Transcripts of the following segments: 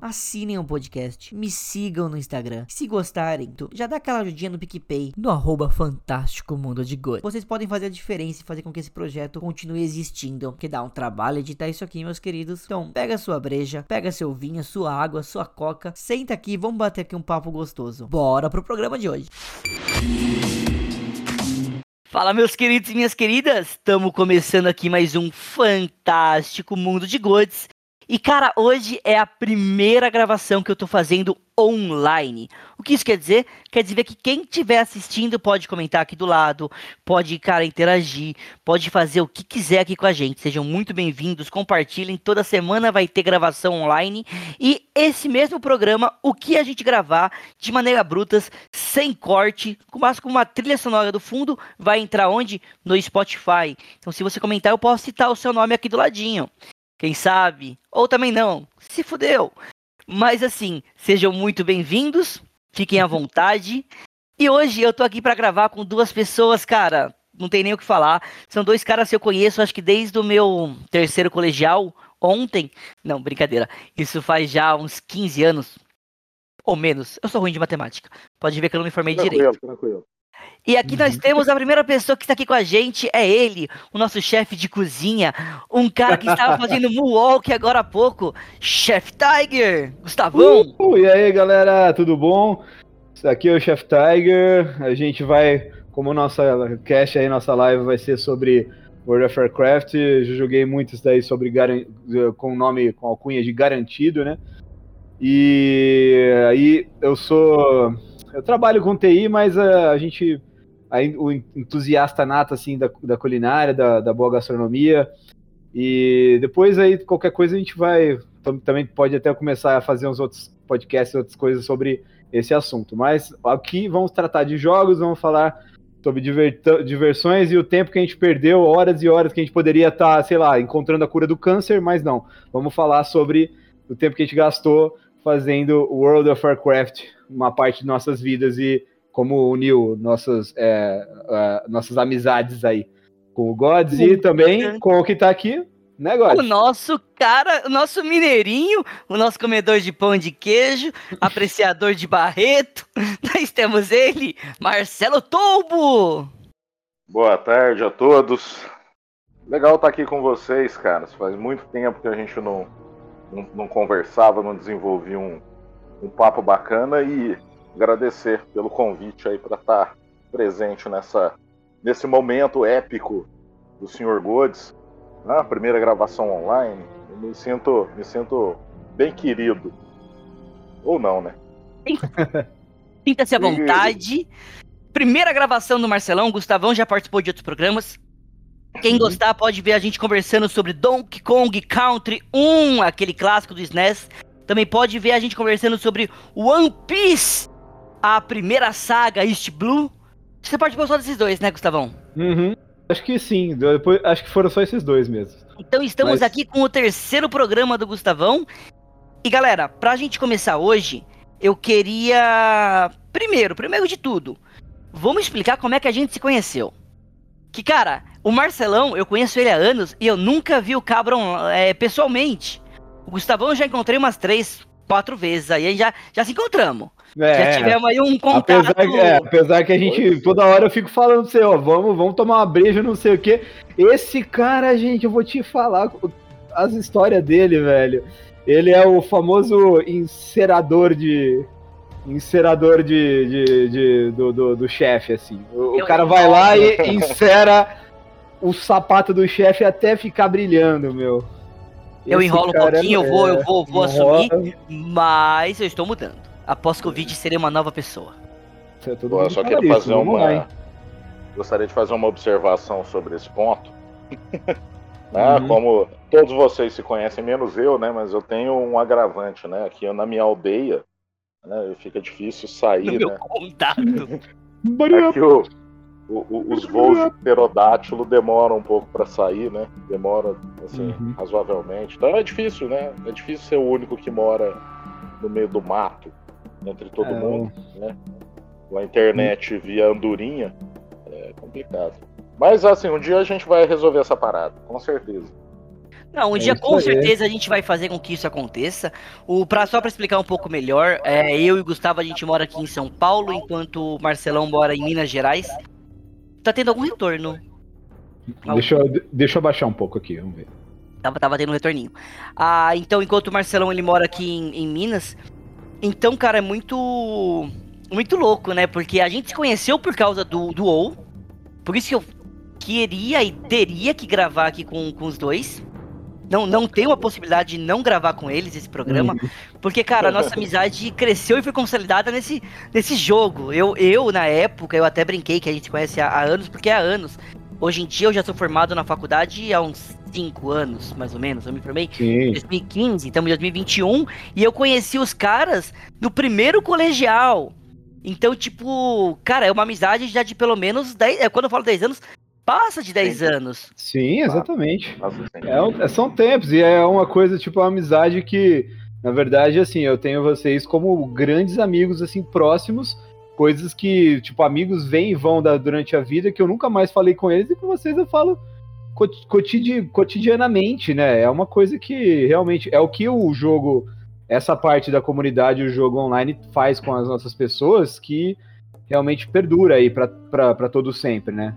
Assinem o podcast, me sigam no Instagram. Se gostarem, já dá aquela ajudinha no PicPay, no arroba Fantástico Mundo de Good. Vocês podem fazer a diferença e fazer com que esse projeto continue existindo, que dá um trabalho editar isso aqui, meus queridos. Então, pega sua breja, pega seu vinho, sua água, sua coca, senta aqui vamos bater aqui um papo gostoso. Bora pro programa de hoje. Fala, meus queridos e minhas queridas! Estamos começando aqui mais um fantástico mundo de Gods. E cara, hoje é a primeira gravação que eu tô fazendo online. O que isso quer dizer? Quer dizer que quem estiver assistindo pode comentar aqui do lado, pode, cara, interagir, pode fazer o que quiser aqui com a gente. Sejam muito bem-vindos, compartilhem. Toda semana vai ter gravação online. E esse mesmo programa, o que a gente gravar de maneira brutas, sem corte, mas com uma trilha sonora do fundo, vai entrar onde? No Spotify. Então, se você comentar, eu posso citar o seu nome aqui do ladinho. Quem sabe? Ou também não. Se fudeu. Mas assim, sejam muito bem-vindos. Fiquem à vontade. E hoje eu tô aqui para gravar com duas pessoas, cara. Não tem nem o que falar. São dois caras que eu conheço, acho que desde o meu terceiro colegial, ontem. Não, brincadeira. Isso faz já uns 15 anos. Ou menos. Eu sou ruim de matemática. Pode ver que eu não me informei tranquilo, direito. Tranquilo. E aqui nós uhum. temos a primeira pessoa que está aqui com a gente, é ele, o nosso chefe de cozinha, um cara que estava fazendo moonwalk agora há pouco, Chef Tiger, Gustavão. Uh, e aí galera, tudo bom? Aqui é o Chef Tiger, a gente vai, como nossa cast aí, nossa live vai ser sobre World of Warcraft, eu joguei muitos daí sobre, com o nome, com alcunha de garantido, né? E aí eu sou eu trabalho com TI, mas a, a gente, a, o entusiasta nato, assim, da, da culinária, da, da boa gastronomia. E depois aí, qualquer coisa, a gente vai, também pode até começar a fazer uns outros podcasts, outras coisas sobre esse assunto. Mas aqui vamos tratar de jogos, vamos falar sobre diversões e o tempo que a gente perdeu, horas e horas que a gente poderia estar, tá, sei lá, encontrando a cura do câncer, mas não. Vamos falar sobre o tempo que a gente gastou fazendo World of Warcraft uma parte de nossas vidas e como uniu nossas, é, uh, nossas amizades aí com o Gods e também com o que tá aqui, né, Gods? O nosso cara, o nosso mineirinho, o nosso comedor de pão de queijo, apreciador de Barreto. Nós temos ele, Marcelo Tolbo. Boa tarde a todos. Legal estar aqui com vocês, cara. Faz muito tempo que a gente não não, não conversava, não desenvolvia um, um papo bacana e agradecer pelo convite aí para estar tá presente nessa, nesse momento épico do Sr. Godes, na primeira gravação online. Eu me sinto, me sinto bem querido. Ou não, né? Sinta-se à vontade. Primeira gravação do Marcelão, Gustavão já participou de outros programas. Quem uhum. gostar pode ver a gente conversando sobre Donkey Kong Country 1, aquele clássico do SNES. Também pode ver a gente conversando sobre One Piece, a primeira saga East Blue. Você participou só desses dois, né, Gustavão? Uhum. Acho que sim, depois, acho que foram só esses dois mesmo. Então estamos Mas... aqui com o terceiro programa do Gustavão. E galera, pra gente começar hoje, eu queria. Primeiro, primeiro de tudo, vamos explicar como é que a gente se conheceu. Que, cara, o Marcelão, eu conheço ele há anos e eu nunca vi o Cabron é, pessoalmente. O Gustavão eu já encontrei umas três, quatro vezes aí, já, já se encontramos. É, já tivemos aí um contato. Apesar que, é, apesar que a gente, toda hora eu fico falando pra você, ó, vamos, vamos tomar uma breja, não sei o quê. Esse cara, gente, eu vou te falar as histórias dele, velho. Ele é o famoso encerador de. Encerador de, de, de do, do, do chefe, assim. O, o cara vai lá e encera o sapato do chefe até ficar brilhando, meu. Eu enrolo um pouquinho, é, eu vou, eu vou, vou assumir, mas eu estou mudando. Após Covid serei uma nova pessoa. Pô, eu só quero fazer isso, uma. Gostaria de fazer uma observação sobre esse ponto. né? Uhum. Como todos vocês se conhecem, menos eu, né? Mas eu tenho um agravante, né? Aqui na minha aldeia, né? Fica difícil sair, no meu né? condado. Aqui o, o, os voos de pterodátilo demoram um pouco para sair, né? Demora, assim, uhum. razoavelmente. Então é difícil, né? É difícil ser o único que mora no meio do mato, entre todo é... mundo, né? Com a internet via andorinha, é complicado. Mas, assim, um dia a gente vai resolver essa parada, com certeza. Não, um é dia com certeza a gente vai fazer com que isso aconteça. O, pra, só para explicar um pouco melhor, é, eu e o Gustavo a gente mora aqui em São Paulo, enquanto o Marcelão mora em Minas Gerais. Tá tendo algum retorno. Deixa eu, deixa eu baixar um pouco aqui, vamos ver. Tava, tava tendo um retorninho. Ah, então, enquanto o Marcelão ele mora aqui em, em Minas, então, cara, é muito. Muito louco, né? Porque a gente se conheceu por causa do, do WoW. Por isso que eu queria e teria que gravar aqui com, com os dois. Não, não tem uma possibilidade de não gravar com eles esse programa. Uhum. Porque, cara, a nossa amizade cresceu e foi consolidada nesse, nesse jogo. Eu, eu, na época, eu até brinquei que a gente conhece há, há anos, porque há anos. Hoje em dia eu já sou formado na faculdade há uns 5 anos, mais ou menos. Eu me formei em 2015, estamos em 2021. E eu conheci os caras no primeiro colegial. Então, tipo, cara, é uma amizade já de pelo menos 10. É, quando eu falo 10 anos, passa de 10 anos. Sim, exatamente. É, é, são tempos, e é uma coisa, tipo, uma amizade que, na verdade, assim, eu tenho vocês como grandes amigos, assim, próximos, coisas que, tipo, amigos vêm e vão da, durante a vida, que eu nunca mais falei com eles, e com vocês eu falo cotidi cotidianamente, né? É uma coisa que realmente é o que o jogo, essa parte da comunidade, o jogo online faz com as nossas pessoas, que realmente perdura aí para todo sempre, né?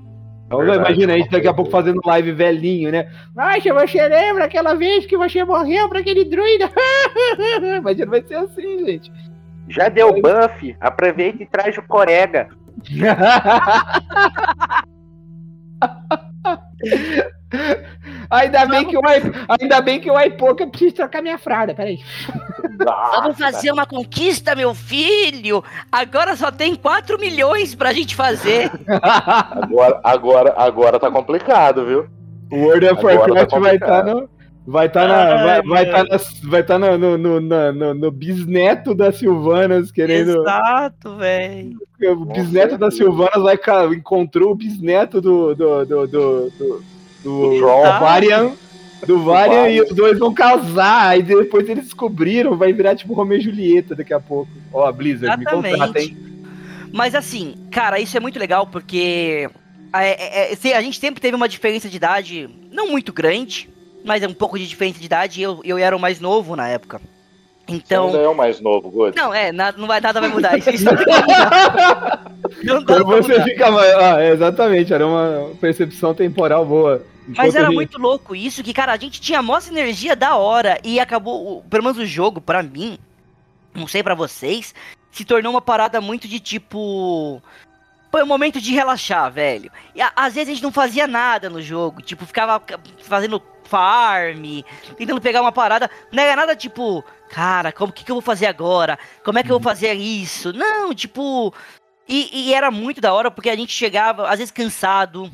Então, imagina a gente daqui a pouco fazendo live velhinho, né? Acha, você lembra aquela vez que você morreu pra aquele druida? Imagina, vai ser assim, gente. Já deu buff, aproveita e traz o corega. Ainda bem, que o, ainda bem que o Aipoca precisa trocar minha fralda, peraí. Vamos fazer uma conquista, meu filho! Agora só tem 4 milhões pra gente fazer. Agora, agora, agora tá complicado, viu? O World of Warcraft tá vai estar tá no. Vai estar tá na, vai, vai tá na, vai tá no, no, no, no, no bisneto da Silvanas querendo. Exato, velho. O bisneto da Silvanas vai, encontrou o bisneto do, do, do, do, do do, do Varian. Do Varian e os dois vão casar. Aí depois eles descobriram, vai virar tipo Romeo e Julieta daqui a pouco. Ó, a Blizzard, Exatamente. me contrata, hein? Mas assim, cara, isso é muito legal porque é, é, é a gente sempre teve uma diferença de idade não muito grande, mas é um pouco de diferença de idade. Eu, eu era o mais novo na época. Então. Você é o mais novo, God. Não, é, nada, não vai, nada vai mudar. Isso, isso não Quando você fica mais. Ah, exatamente, era uma percepção temporal boa. Mas era muito louco isso, que, cara, a gente tinha a maior energia da hora e acabou, pelo menos o jogo, para mim, não sei para vocês, se tornou uma parada muito de tipo. Foi um momento de relaxar, velho. E às vezes a gente não fazia nada no jogo, tipo, ficava fazendo farm, tentando pegar uma parada. Não era nada tipo, cara, como que, que eu vou fazer agora? Como é que eu vou fazer isso? Não, tipo. E, e era muito da hora porque a gente chegava, às vezes, cansado.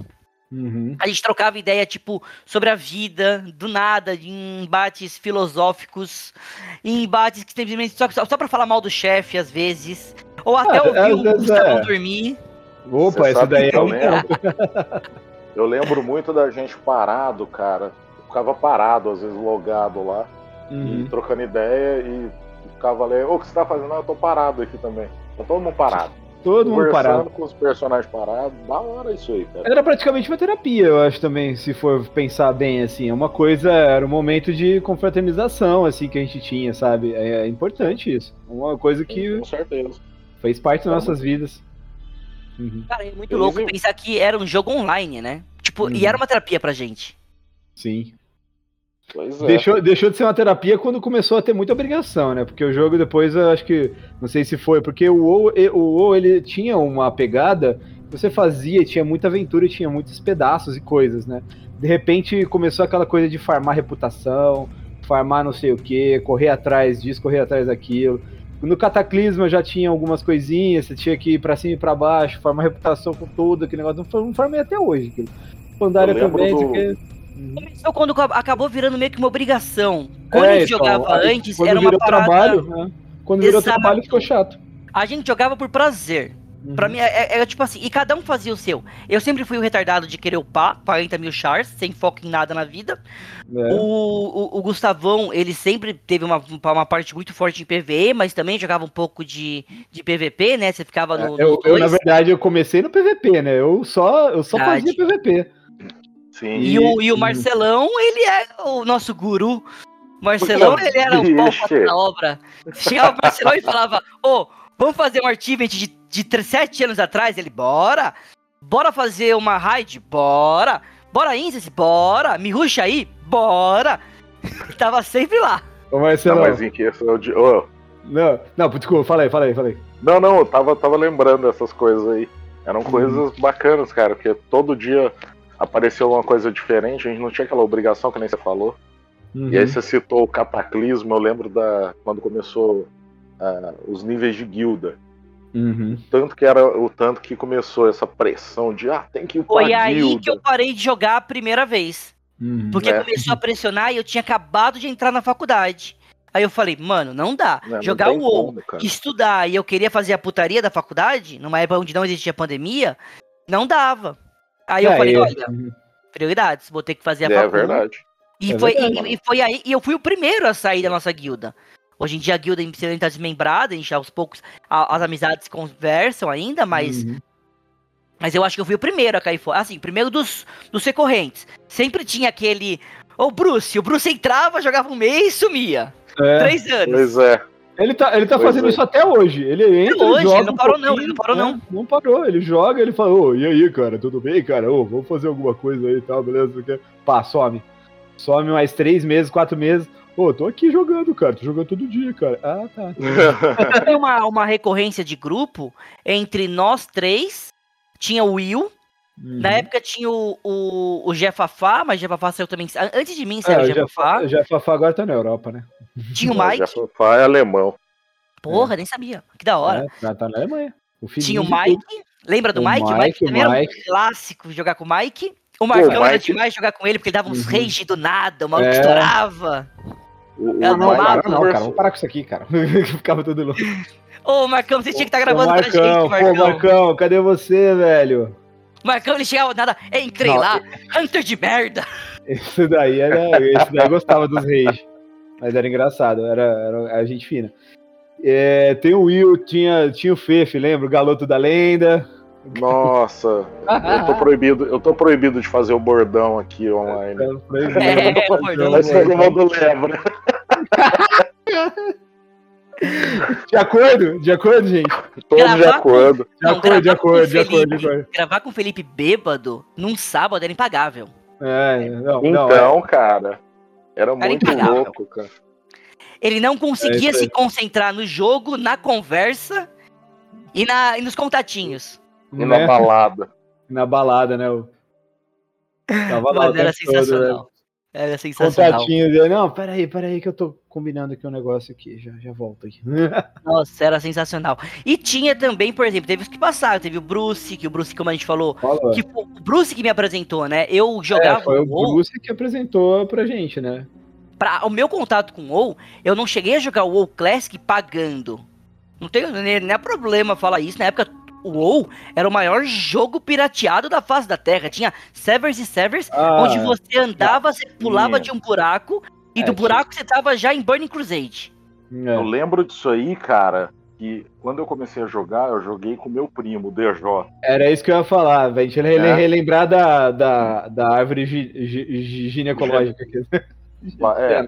Uhum. A gente trocava ideia, tipo, sobre a vida, do nada, em embates filosóficos, em embates que simplesmente só, só, só pra falar mal do chefe, às vezes. Ou até ah, ouvir o Gustavo é. dormir. Opa, esse daí é um Eu lembro muito da gente parado, cara. ficava parado, às vezes logado lá, uhum. e trocando ideia, e ficava ali, ô, o que você tá fazendo? Não, eu tô parado aqui também. Tá todo mundo parado. Todo mundo parado. com os personagens parados, da hora isso aí, cara. Era praticamente uma terapia, eu acho também, se for pensar bem, assim. É uma coisa, era um momento de confraternização, assim, que a gente tinha, sabe? É, é importante isso. Uma coisa que. Com certeza. Fez parte das nossas vidas. Uhum. Cara, é muito louco pensar que era um jogo online, né? Tipo, uhum. e era uma terapia pra gente. Sim. Pois é. Deixou, deixou de ser uma terapia quando começou a ter muita obrigação, né? Porque o jogo depois, eu acho que. Não sei se foi, porque o WoW, o WoW ele tinha uma pegada que você fazia, e tinha muita aventura e tinha muitos pedaços e coisas, né? De repente começou aquela coisa de farmar reputação, farmar não sei o que, correr atrás disso, correr atrás daquilo. No Cataclisma já tinha algumas coisinhas, você tinha que ir pra cima e pra baixo, farmar reputação com tudo, aquele negócio. Não, farmei até hoje. aquilo. Pandaria também, do-. Começou quando ac- acabou virando meio que uma obrigação. Quando É, a gente então, jogava aí, antes, era uma parada. trabalho, né? Quando virou Exato. trabalho ficou chato. A gente jogava por prazer. Pra mim, é- era tipo assim, e cada um fazia o seu. Eu sempre fui o retardado de querer upar 40 mil chars, sem foco em nada na vida. É. O, o, o Gustavão, ele sempre teve uma, uma parte muito forte em PVE, mas também jogava um pouco de, de PVP, né? Você ficava no. eu, nos eu, na verdade, eu comecei no PVP, né? Eu só, eu só Verdade. fazia PVP. Sim. E o, e o. Marcelão, ele é o nosso guru. Marcelão, ele era o pau Vixe. da obra. Chegava o Marcelão e falava: Ô, vamos fazer um achievement de, de sete anos atrás? Ele, bora! Bora fazer uma raid? Bora! Bora Instance? Bora! Me ruxa aí? Bora! Tava sempre lá. Ô, Não, mas em questão de. ô, Não, não, desculpa, fala aí, fala aí, fala aí. Não, não, eu tava, tava lembrando essas coisas aí. Eram Uhum. coisas bacanas, cara, porque todo dia apareceu uma coisa diferente, a gente não tinha aquela obrigação que nem você falou. Uhum. E aí você citou o cataclismo, eu lembro da quando começou ah, os níveis de guilda. Uhum. Tanto que era o tanto que começou essa pressão de ah, tem que ir Foi pra aí guilda. que eu parei de jogar a primeira vez. Uhum. Porque É. começou a pressionar e eu tinha acabado de entrar na faculdade. Aí eu falei, mano, não dá. Não Jogar tem o WoW, estudar e eu queria fazer a putaria da faculdade, numa época onde não existia pandemia, não dava. Aí eu É, falei, e- olha, uhum. prioridades, vou ter que fazer a É faculdade. verdade. E, É foi, verdade. e, e foi aí, e eu fui o primeiro a sair da nossa guilda. Hoje em dia a guilda está desmembrada, a gente aos poucos, a- as amizades conversam ainda, mas Uhum. mas eu acho que eu fui o primeiro a cair fora. Assim, primeiro dos, dos recorrentes. Sempre tinha aquele. Ô, Bruce, o Bruce entrava, jogava um mês e sumia. É. Três anos. Pois é. Ele tá, ele tá Pois fazendo é. isso até hoje. Ele entra, hoje, joga ele não um parou não, pouquinho, ele não parou né? não. Não parou, ele joga, ele fala, ô, e aí, cara, tudo bem, cara? Ô, vamos fazer alguma coisa aí e tal, beleza? não sei o quê. Pá, some. Some mais três meses, quatro meses. Ô, tô aqui jogando, cara, tô jogando todo dia, cara. Ah, tá. Tem uma, uma recorrência de grupo entre nós três. Tinha o Will. Uhum. Na época tinha o, o, o Jefafá, mas Jefafá saiu também. Antes de mim saiu É, o o Jefafá. Jeff- o Jeff agora tá na Europa, né? Tinha o Mike. Fafá é alemão. Porra, nem sabia. Que da hora. É, tá, tá na Alemanha. O Tinha o Mike. Lembra do O Mike? O Mike, Mike também o era um Mike. clássico jogar com o Mike. O Marcão era Mike- demais jogar com ele, porque ele dava uns Uhum. rage do nada, o maluco É. estourava. O, o É. Não, Mike para, não, conversou- cara, vamos parar com isso aqui, cara. Ficava tudo louco. Ô, Marcão, você tinha que estar Ô, gravando pra gente, Marcão, Marcão. pô, Marcão, cadê você, velho? Marcão, ele chegava nada, entrei Não, lá, Hunter de merda. Esse daí era. Esse daí gostava dos reis. Mas era engraçado, era, era a gente fina. É, tem o Will, tinha, tinha o Fefe, lembra? O galoto da lenda. Nossa, eu tô proibido, eu tô proibido de fazer o bordão aqui online. É, bordão. Mas todo mundo lembra. De acordo? De acordo, gente? Todos de acordo. De Não, acordo, de gravar com o acordo, de acordo, de Felipe. acordo. Gravar com o Felipe bêbado num sábado era impagável. É, não, não, é. Então, cara, era Era muito impagável. louco, cara. Ele não conseguia É se concentrar no jogo, na conversa e, na, e nos contatinhos. E na né? balada. Na balada, né? o- Tava lá Mano, era tempo todo, sensacional. Era sensacional. Contatinho dele. Não, peraí, peraí, que eu tô combinando aqui um negócio aqui. Já, já volto aqui. Nossa, era sensacional. E tinha também, por exemplo, teve os que passaram. Teve o Bruce, que o Bruce, como a gente falou, Falou. que o Bruce que me apresentou, né? Eu É, jogava foi o WoW, Bruce que apresentou pra gente, né? pra, o meu contato com o WoW, eu não cheguei a jogar o WoW Classic pagando. Não tem nem, nem é problema falar isso. Na época, o WoW era o maior jogo pirateado da face da Terra. Tinha servers e servers Ah, onde você andava, você pulava tinha. de um buraco, e É, do tinha. buraco você tava já em Burning Crusade. é. Eu lembro disso aí, cara, que quando eu comecei a jogar, eu joguei com meu primo, o DJ. Era isso que eu ia falar, velho. A gente rele- É. relembrar da, da, da árvore gi- gi- gi- ginecológica aqui. É,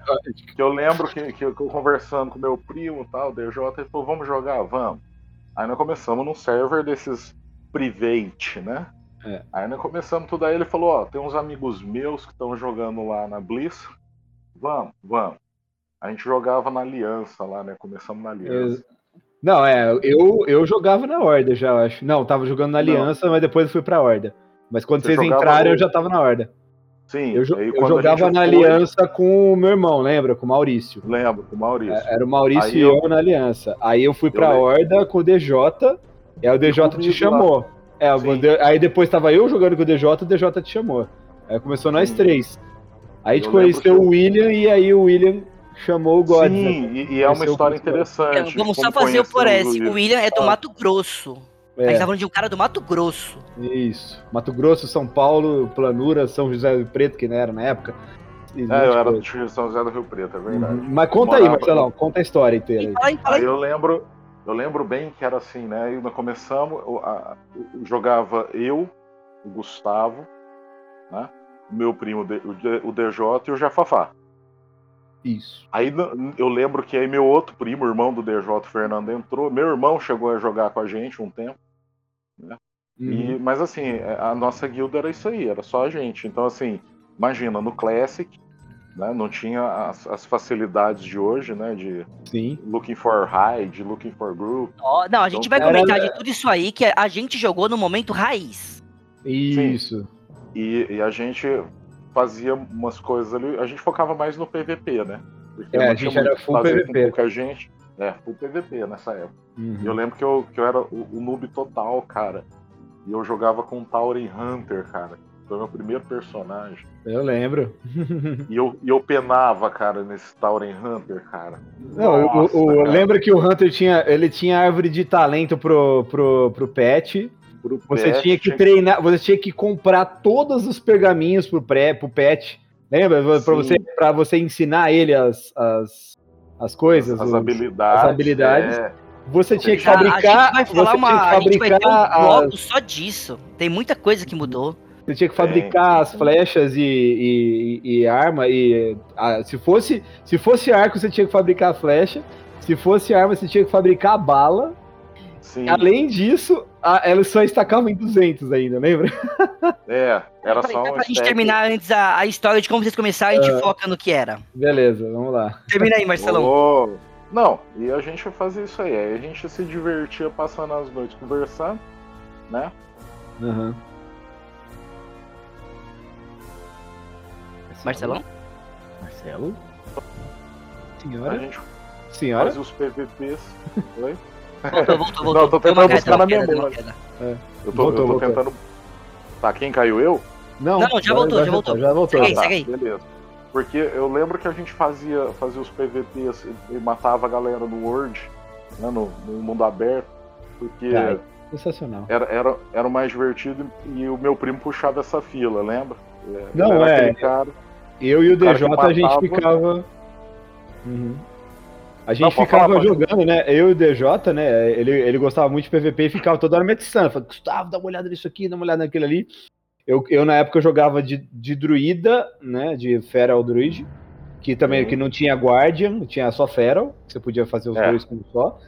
que eu lembro que, que eu que eu conversando com meu primo e tal, o DJ, ele falou, vamos jogar? Vamos. Aí nós começamos num server desses private, né? É. Aí nós começamos tudo aí, ele falou, ó, tem uns amigos meus que estão jogando lá na Bliss, Vamos, vamos. A gente jogava na Aliança lá, né? Começamos na Aliança. Não, é, eu, eu jogava na Horda já, eu acho. Não, tava jogando na Aliança, mas depois eu fui pra Horda. Mas quando Você vocês entraram, no- eu já tava na Horda. Sim, Eu, aí eu jogava na foi- Aliança com o meu irmão, lembra? Com o Maurício. Lembro, com o Maurício. É, Era o Maurício Aí e eu- eu na Aliança. Aí eu fui pra lembro. Horda com o DJ, e aí o DJ te chamou. É. D- aí depois tava eu jogando com o DJ, o DJ te chamou. Aí começou nós Sim. três. Aí a gente Eu conheceu o William e aí o William chamou o God. né? Sim, e, e é uma história interessante. Vamos como só fazer o. Luiz. O William é do Ah. Mato Grosso. A gente É, tá falando de um cara do Mato Grosso. isso. Mato Grosso, São Paulo, Planura, São José do Preto, que não era na época. E É, eu era de São José do Rio Preto, é verdade. Uhum. Mas conta aí, Morava- Marcelão, conta a história inteira. aí. E fala aí, fala Aí aí. eu lembro, eu lembro bem que era assim, né? Aí nós começamos, o- a- o- jogava eu, o Gustavo, né? O meu primo, o DJ e o Jafafá. Isso. Aí eu lembro que aí meu outro primo, irmão do DJ, o Fernando, entrou. Meu irmão chegou a jogar com a gente um tempo. Uhum. E- mas assim, a nossa guilda era isso aí, era só a gente. Então, assim, imagina, no Classic, né, não tinha as, as facilidades de hoje, né? De Sim. looking for raid, looking for group. Ó, não, a gente vai Então, era- comentar de tudo isso aí que a gente jogou no momento raiz. Isso. E, e a gente fazia umas coisas ali, a gente focava mais no PVP, né? Porque É, a gente era full fazer com PVP. pouca gente. É, full PVP nessa época. Uhum. Eu lembro que eu, que eu era o, o noob total, cara. E eu jogava com o Tauren Hunter, cara. Foi meu primeiro personagem. Eu lembro. E eu, e eu penava, cara, nesse Tauren Hunter, cara. Não, Nossa, o- cara. lembra que o Hunter tinha, ele tinha árvore de talento pro, pro, pro pet. Pro Você pet, tinha que treinar, você tinha que comprar todos os pergaminhos pro, pré, pro pet. Lembra? Pra Sim. você, pra você ensinar ele as, as, as coisas. as os- habilidades. as habilidades. é. Você tinha que fabricar. a gente vai falar você uma. tinha que A gente vai ter um fabricar bloco as- só disso. Tem muita coisa que mudou. Você tinha que fabricar as flechas e, e, e- arma. E, ah, se, fosse, se fosse arco, você tinha que fabricar a flecha. Se fosse arma, você tinha que fabricar a bala. Sim, Além disso, a, elas só estacavam em 200 ainda, lembra? é. Era Pra, só pra um gente stack. terminar antes a, a história de como vocês começaram, a gente É. foca no que era. Beleza, vamos lá. Termina aí, Marcelão. Não, e a gente fazia isso aí. Aí a gente se divertia passando as noites conversando, né? Aham. Marcelão? Marcelo? A Senhora? gente Senhora? fazia os PVPs. Oi? Voltou, voltou, voltou. Não, eu tô tentando buscar na deu uma queda. Eu tô, Voltou, eu tô tentando. Tá, quem caiu eu? Não, Não, já voltou, já voltou. Já voltou. Segue tá, segue aí. beleza. Porque eu lembro que a gente fazia, fazia os PVPs e matava a galera no Word, né, no, no mundo aberto, porque Tá. Sensacional. era, era, era o mais divertido e o meu primo puxava essa fila, lembra? É, Não, é. Cara, Eu e o O cara DJ, a gente ficava. Uhum. A gente Não, ficava falar, jogando, né? Eu e o DJ, né? Ele, ele gostava muito de PVP e ficava toda hora me atiçando. Falava, Gustavo, dá uma olhada nisso aqui, dá uma olhada naquilo ali. Eu, eu na época, eu jogava de, de druida, né? De Feral Druid. Que também Sim. que não tinha Guardian, tinha só Feral. que Você podia fazer os É. dois com um só.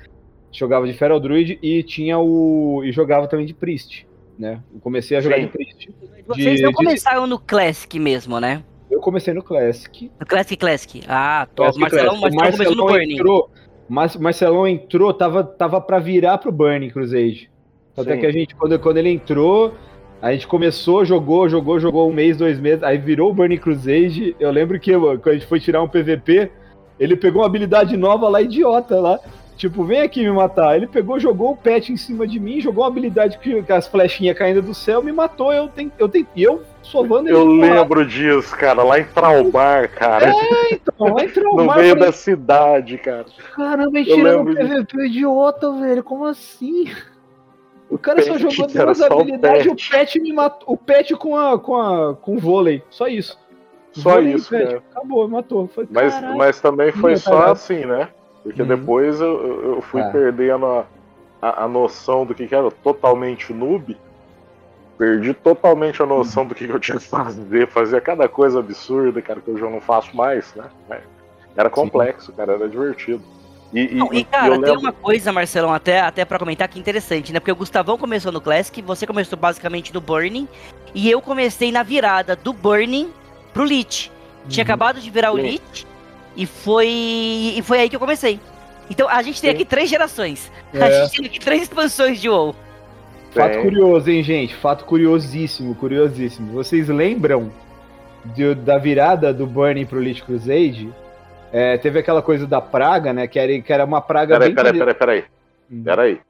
Jogava de Feral Druid e tinha o. E jogava também de Priest. Né? Eu comecei a jogar Sim. de Priest. Vocês De- não de- começaram no Classic mesmo, né? Eu comecei no Classic. No Classic Classic. Ah, top. Classic, Marcelão, Classic. Marcelão começou no Burning. entrou, Mar Marcelão entrou, tava, tava pra virar pro Burning Crusade. Até Sim. que a gente, quando, quando ele entrou, a gente começou, jogou, jogou, jogou um mês, dois meses, aí virou o Burning Crusade. Eu lembro que quando a gente foi tirar um PVP, ele pegou uma habilidade nova lá, idiota lá. Tipo, vem aqui me matar. Ele pegou, jogou o pet em cima de mim, jogou uma habilidade que, as flechinhas caindo do céu, me matou. Eu tenho, eu tenho, e eu sovando ele. eu de lembro disso, cara, lá em Traubar, cara. Então, lá entrou no o mar, meio falei, da cidade, cara. Caramba, Eu tirando um lembro PVP idiota, velho. Como assim? O cara só Pet, jogou duas só o habilidades, o pet. pet me matou. O pet com a com a com o vôlei, só isso. Só Vôlei e isso, pet. cara. Acabou, matou. Foi, Mas, caralho. mas também foi só assim, né? Porque Uhum. depois eu, eu- eu fui Ah. perdendo a, a, a noção do que, que era totalmente noob. Perdi totalmente a noção do que, que eu tinha que fazer. Fazia cada coisa absurda, cara, que eu já não faço mais, né? Era complexo, cara, era divertido. E, Não, e e cara, eu tem lembro- uma coisa, Marcelão, até, até pra comentar que é interessante, né? Porque o Gustavão começou no Classic, você começou basicamente no Burning, e eu comecei na virada do Burning pro Lich. Tinha acabado de virar o Sim. Lich e foi e foi aí que eu comecei. Então a gente tem Sim. aqui três gerações. A É. gente tem aqui três expansões de WoW. Fato Tem. curioso, hein, gente? Fato curiosíssimo, curiosíssimo. Vocês lembram de- da virada do Burning pro Lich Crusade? É, teve aquela coisa da praga, né? Que era, que era uma praga Peraí, bem peraí, peraí, peraí. Hum, Peraí.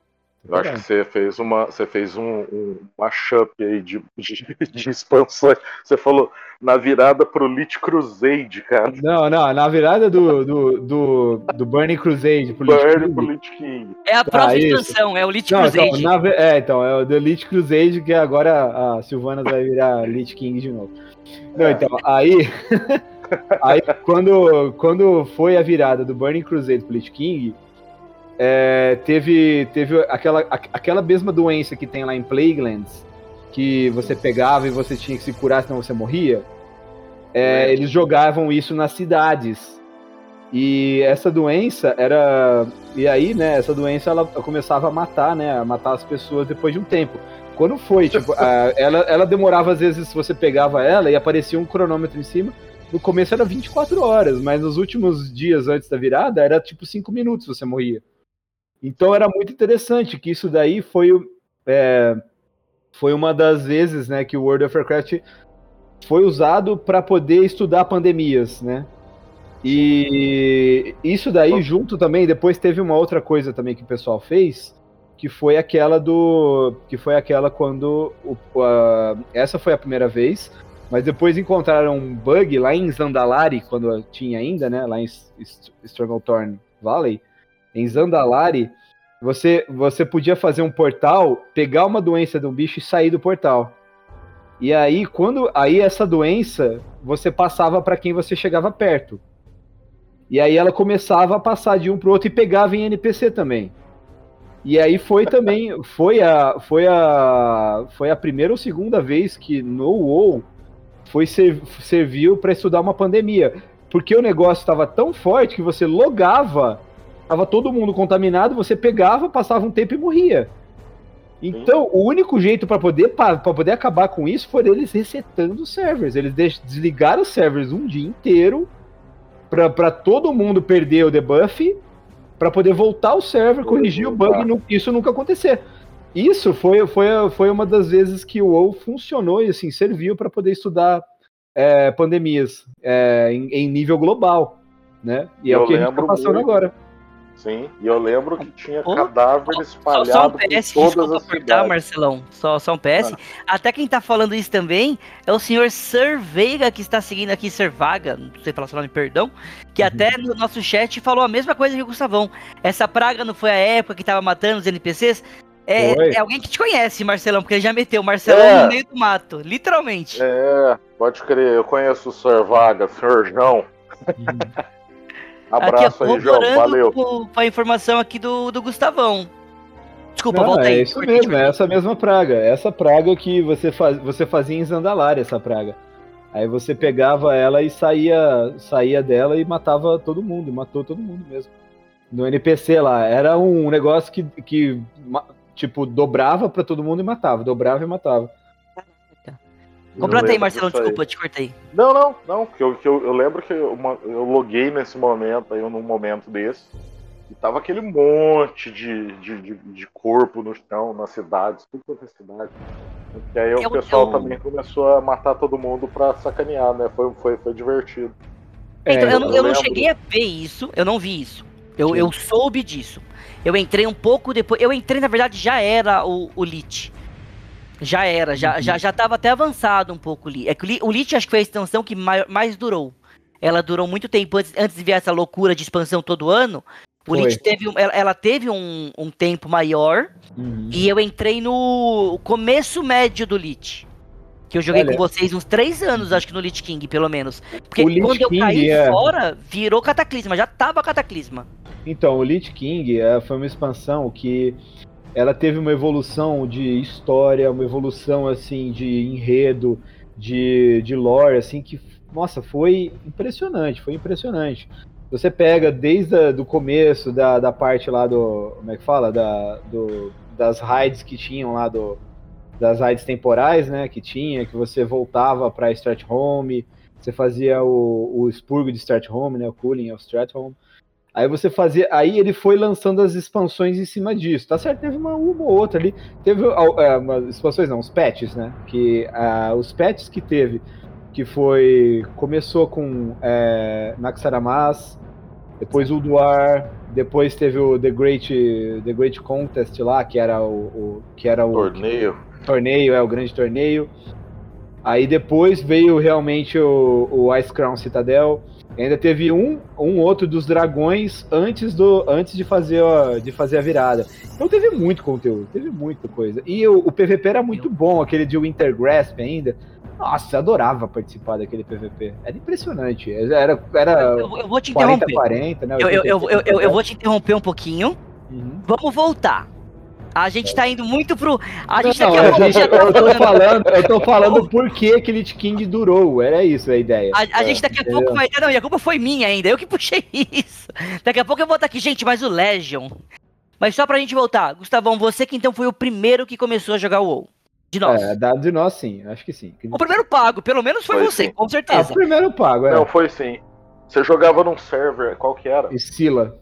Eu acho que você fez uma, você fez um, um mashup aí de, de, de expansões. Você falou na virada pro Lich Crusade, cara. Não, não, na virada do, do, do, do Burning Crusade pro Burn pro King. É a próxima isso. expansão, é o Não, então, Crusade. na ve- é, então, é o The Lich Crusade, que agora a Silvana vai virar Lich King de novo. Não, É. então, aí. aí, quando, quando foi a virada do Burning Crusade pro Lich King, é, teve, teve aquela, aquela mesma doença que tem lá em Plaguelands, que você pegava e você tinha que se curar, senão você morria. É, eles jogavam isso nas cidades. E essa doença era. E aí, né, essa doença ela começava a matar, né? A matar as pessoas depois de um tempo. Quando foi, tipo, a- ela, ela demorava, às vezes, se você pegava ela e aparecia um cronômetro em cima. No começo era 24 horas, mas nos últimos dias antes da virada era tipo 5 minutos você morria. Então era muito interessante que isso daí foi, é, foi uma das vezes né, que o World of Warcraft foi usado para poder estudar pandemias, né? E isso daí, junto também, depois teve uma outra coisa também que o pessoal fez, que foi aquela do. Que foi aquela quando. O, a- essa foi a primeira vez, mas depois encontraram um bug lá em Zandalari, quando tinha ainda, né? Lá em Stranglethorn Valley. Em Zandalari, você, você podia fazer um portal, pegar uma doença de um bicho e sair do portal. E aí, quando. Aí essa doença você passava para quem você chegava perto. E aí ela começava a passar de um pro outro e pegava em NPC também. E aí foi também, foi a, foi a, foi a primeira ou segunda vez que no WoW foi ser, serviu para estudar uma pandemia, porque o negócio estava tão forte que você logava, tava todo mundo contaminado, você pegava, passava um tempo e morria. Então, o único jeito para poder para poder acabar com isso foi eles resetando os servers. Eles des- desligaram os servers um dia inteiro para todo mundo perder o debuff, para poder voltar o server, corrigir o bug e isso nunca acontecer. Isso foi, foi, foi uma das vezes que o WoW funcionou e assim, serviu para poder estudar é, pandemias é, em, em nível global. Né? E é Eu o que a gente está passando muito. agora. Sim, e eu lembro que tinha Pô, cadáver Só, espalhado só um por PS, todas desculpa as cortar, cidades. Marcelão. Só, só um PS. Até quem tá falando isso também é o senhor Sir Veiga, que está seguindo aqui, Sir Vaga, não sei falar seu nome, perdão, que até no nosso chat falou a mesma coisa que o Gustavão. Essa praga não foi a época que tava matando os NPCs? É, é alguém que te conhece, Marcelão, porque ele já meteu o Marcelão É. no meio do mato, literalmente. É, pode crer, eu conheço o Sr. Vaga, Sr. Abraço aqui, aí, João, valeu. com a informação aqui do, do Gustavão. Desculpa, Não, volta aí. é isso mesmo, é essa mesma praga. Essa praga que você, faz, você fazia em Zandalar, essa praga. Aí você pegava ela e saía, saía dela e matava todo mundo, matou todo mundo mesmo. No NPC lá, era um negócio que, que tipo, dobrava pra todo mundo e matava, dobrava e matava. Completa aí, aí. desculpa, te cortei. Não, não, não, que eu, que eu, eu lembro que eu, eu loguei nesse momento, aí num momento desse, e tava aquele monte de, de, de, de corpo no chão, nas cidades, tudo quanto é cidade. E aí Eu- o pessoal eu- também começou a matar todo mundo pra sacanear, né? Foi, foi, foi divertido. Então, É, eu, não, eu não cheguei a ver isso, eu não vi isso. Eu, eu soube disso. Eu entrei um pouco depois. Eu entrei, na verdade, já era o, o Lich. Já era, já, Uhum. já, já tava até avançado um pouco Lich. É que o Lich, Lich acho que foi a expansão que mai- mais durou. Ela durou muito tempo antes, antes de vir essa loucura de expansão todo ano. O. Lich teve, um- ela, ela teve um, um tempo maior. Uhum. E eu entrei no começo médio do Lich. Que eu joguei Olha. com vocês uns três anos, acho que no Lich King, pelo menos. Porque O Lich quando eu King caí é- fora, virou cataclisma, já tava cataclisma. Então, o Lich King é, foi uma expansão que ela teve uma evolução de história, uma evolução assim de enredo, de, de lore, assim que nossa, foi impressionante, foi impressionante. Você pega desde o do começo da, da parte lá do, como é que fala, da, do, das raids que tinham lá do das raids temporais, né, que tinha, que você voltava para Strat Home, Você fazia o, o expurgo de Start Home, né? O cooling of Start Home. Aí você fazia. Aí ele foi lançando as expansões em cima disso. Tá certo, teve uma, uma ou outra ali. Teve umas expansões, não, os patches, né? Que uh, os patches que teve, que foi. Começou com é, Naxaramas, depois Ulduar, depois teve o The Great, The Great Contest lá, que era o, o que era o torneio. torneio, é o grande torneio. Aí depois veio realmente o, o Ice Crown Citadel. Ainda teve um, um outro dos dragões antes do antes de fazer a, de fazer a virada. Então teve muito conteúdo, teve muita coisa. E o, o PVP era muito bom, aquele de Wintergrasp ainda. Nossa, eu adorava participar daquele PVP. Era impressionante. Era, era eu, eu vou te interromper. 40, né? Eu, eu, eu, eu, eu, vou te interromper um pouquinho. Uhum. Vamos voltar. A gente tá indo muito pro. A gente não, daqui a pouco já tá eu tô falando, eu tô falando por que aquele King durou. Era isso a ideia. A, a gente daqui a pouco vai. Não, e a culpa foi minha ainda. Eu que puxei isso. Daqui a pouco eu vou estar aqui, gente, mas o Legion. Mas só pra gente voltar, Gustavão, você que então foi o primeiro que começou a jogar o WoW. De nós. É, dado de nós, sim, acho que sim. O primeiro pago, pelo menos foi, foi você, sim. com certeza. Ah, o primeiro pago, é. Não, foi sim. Você jogava num server, qual que era? Sila.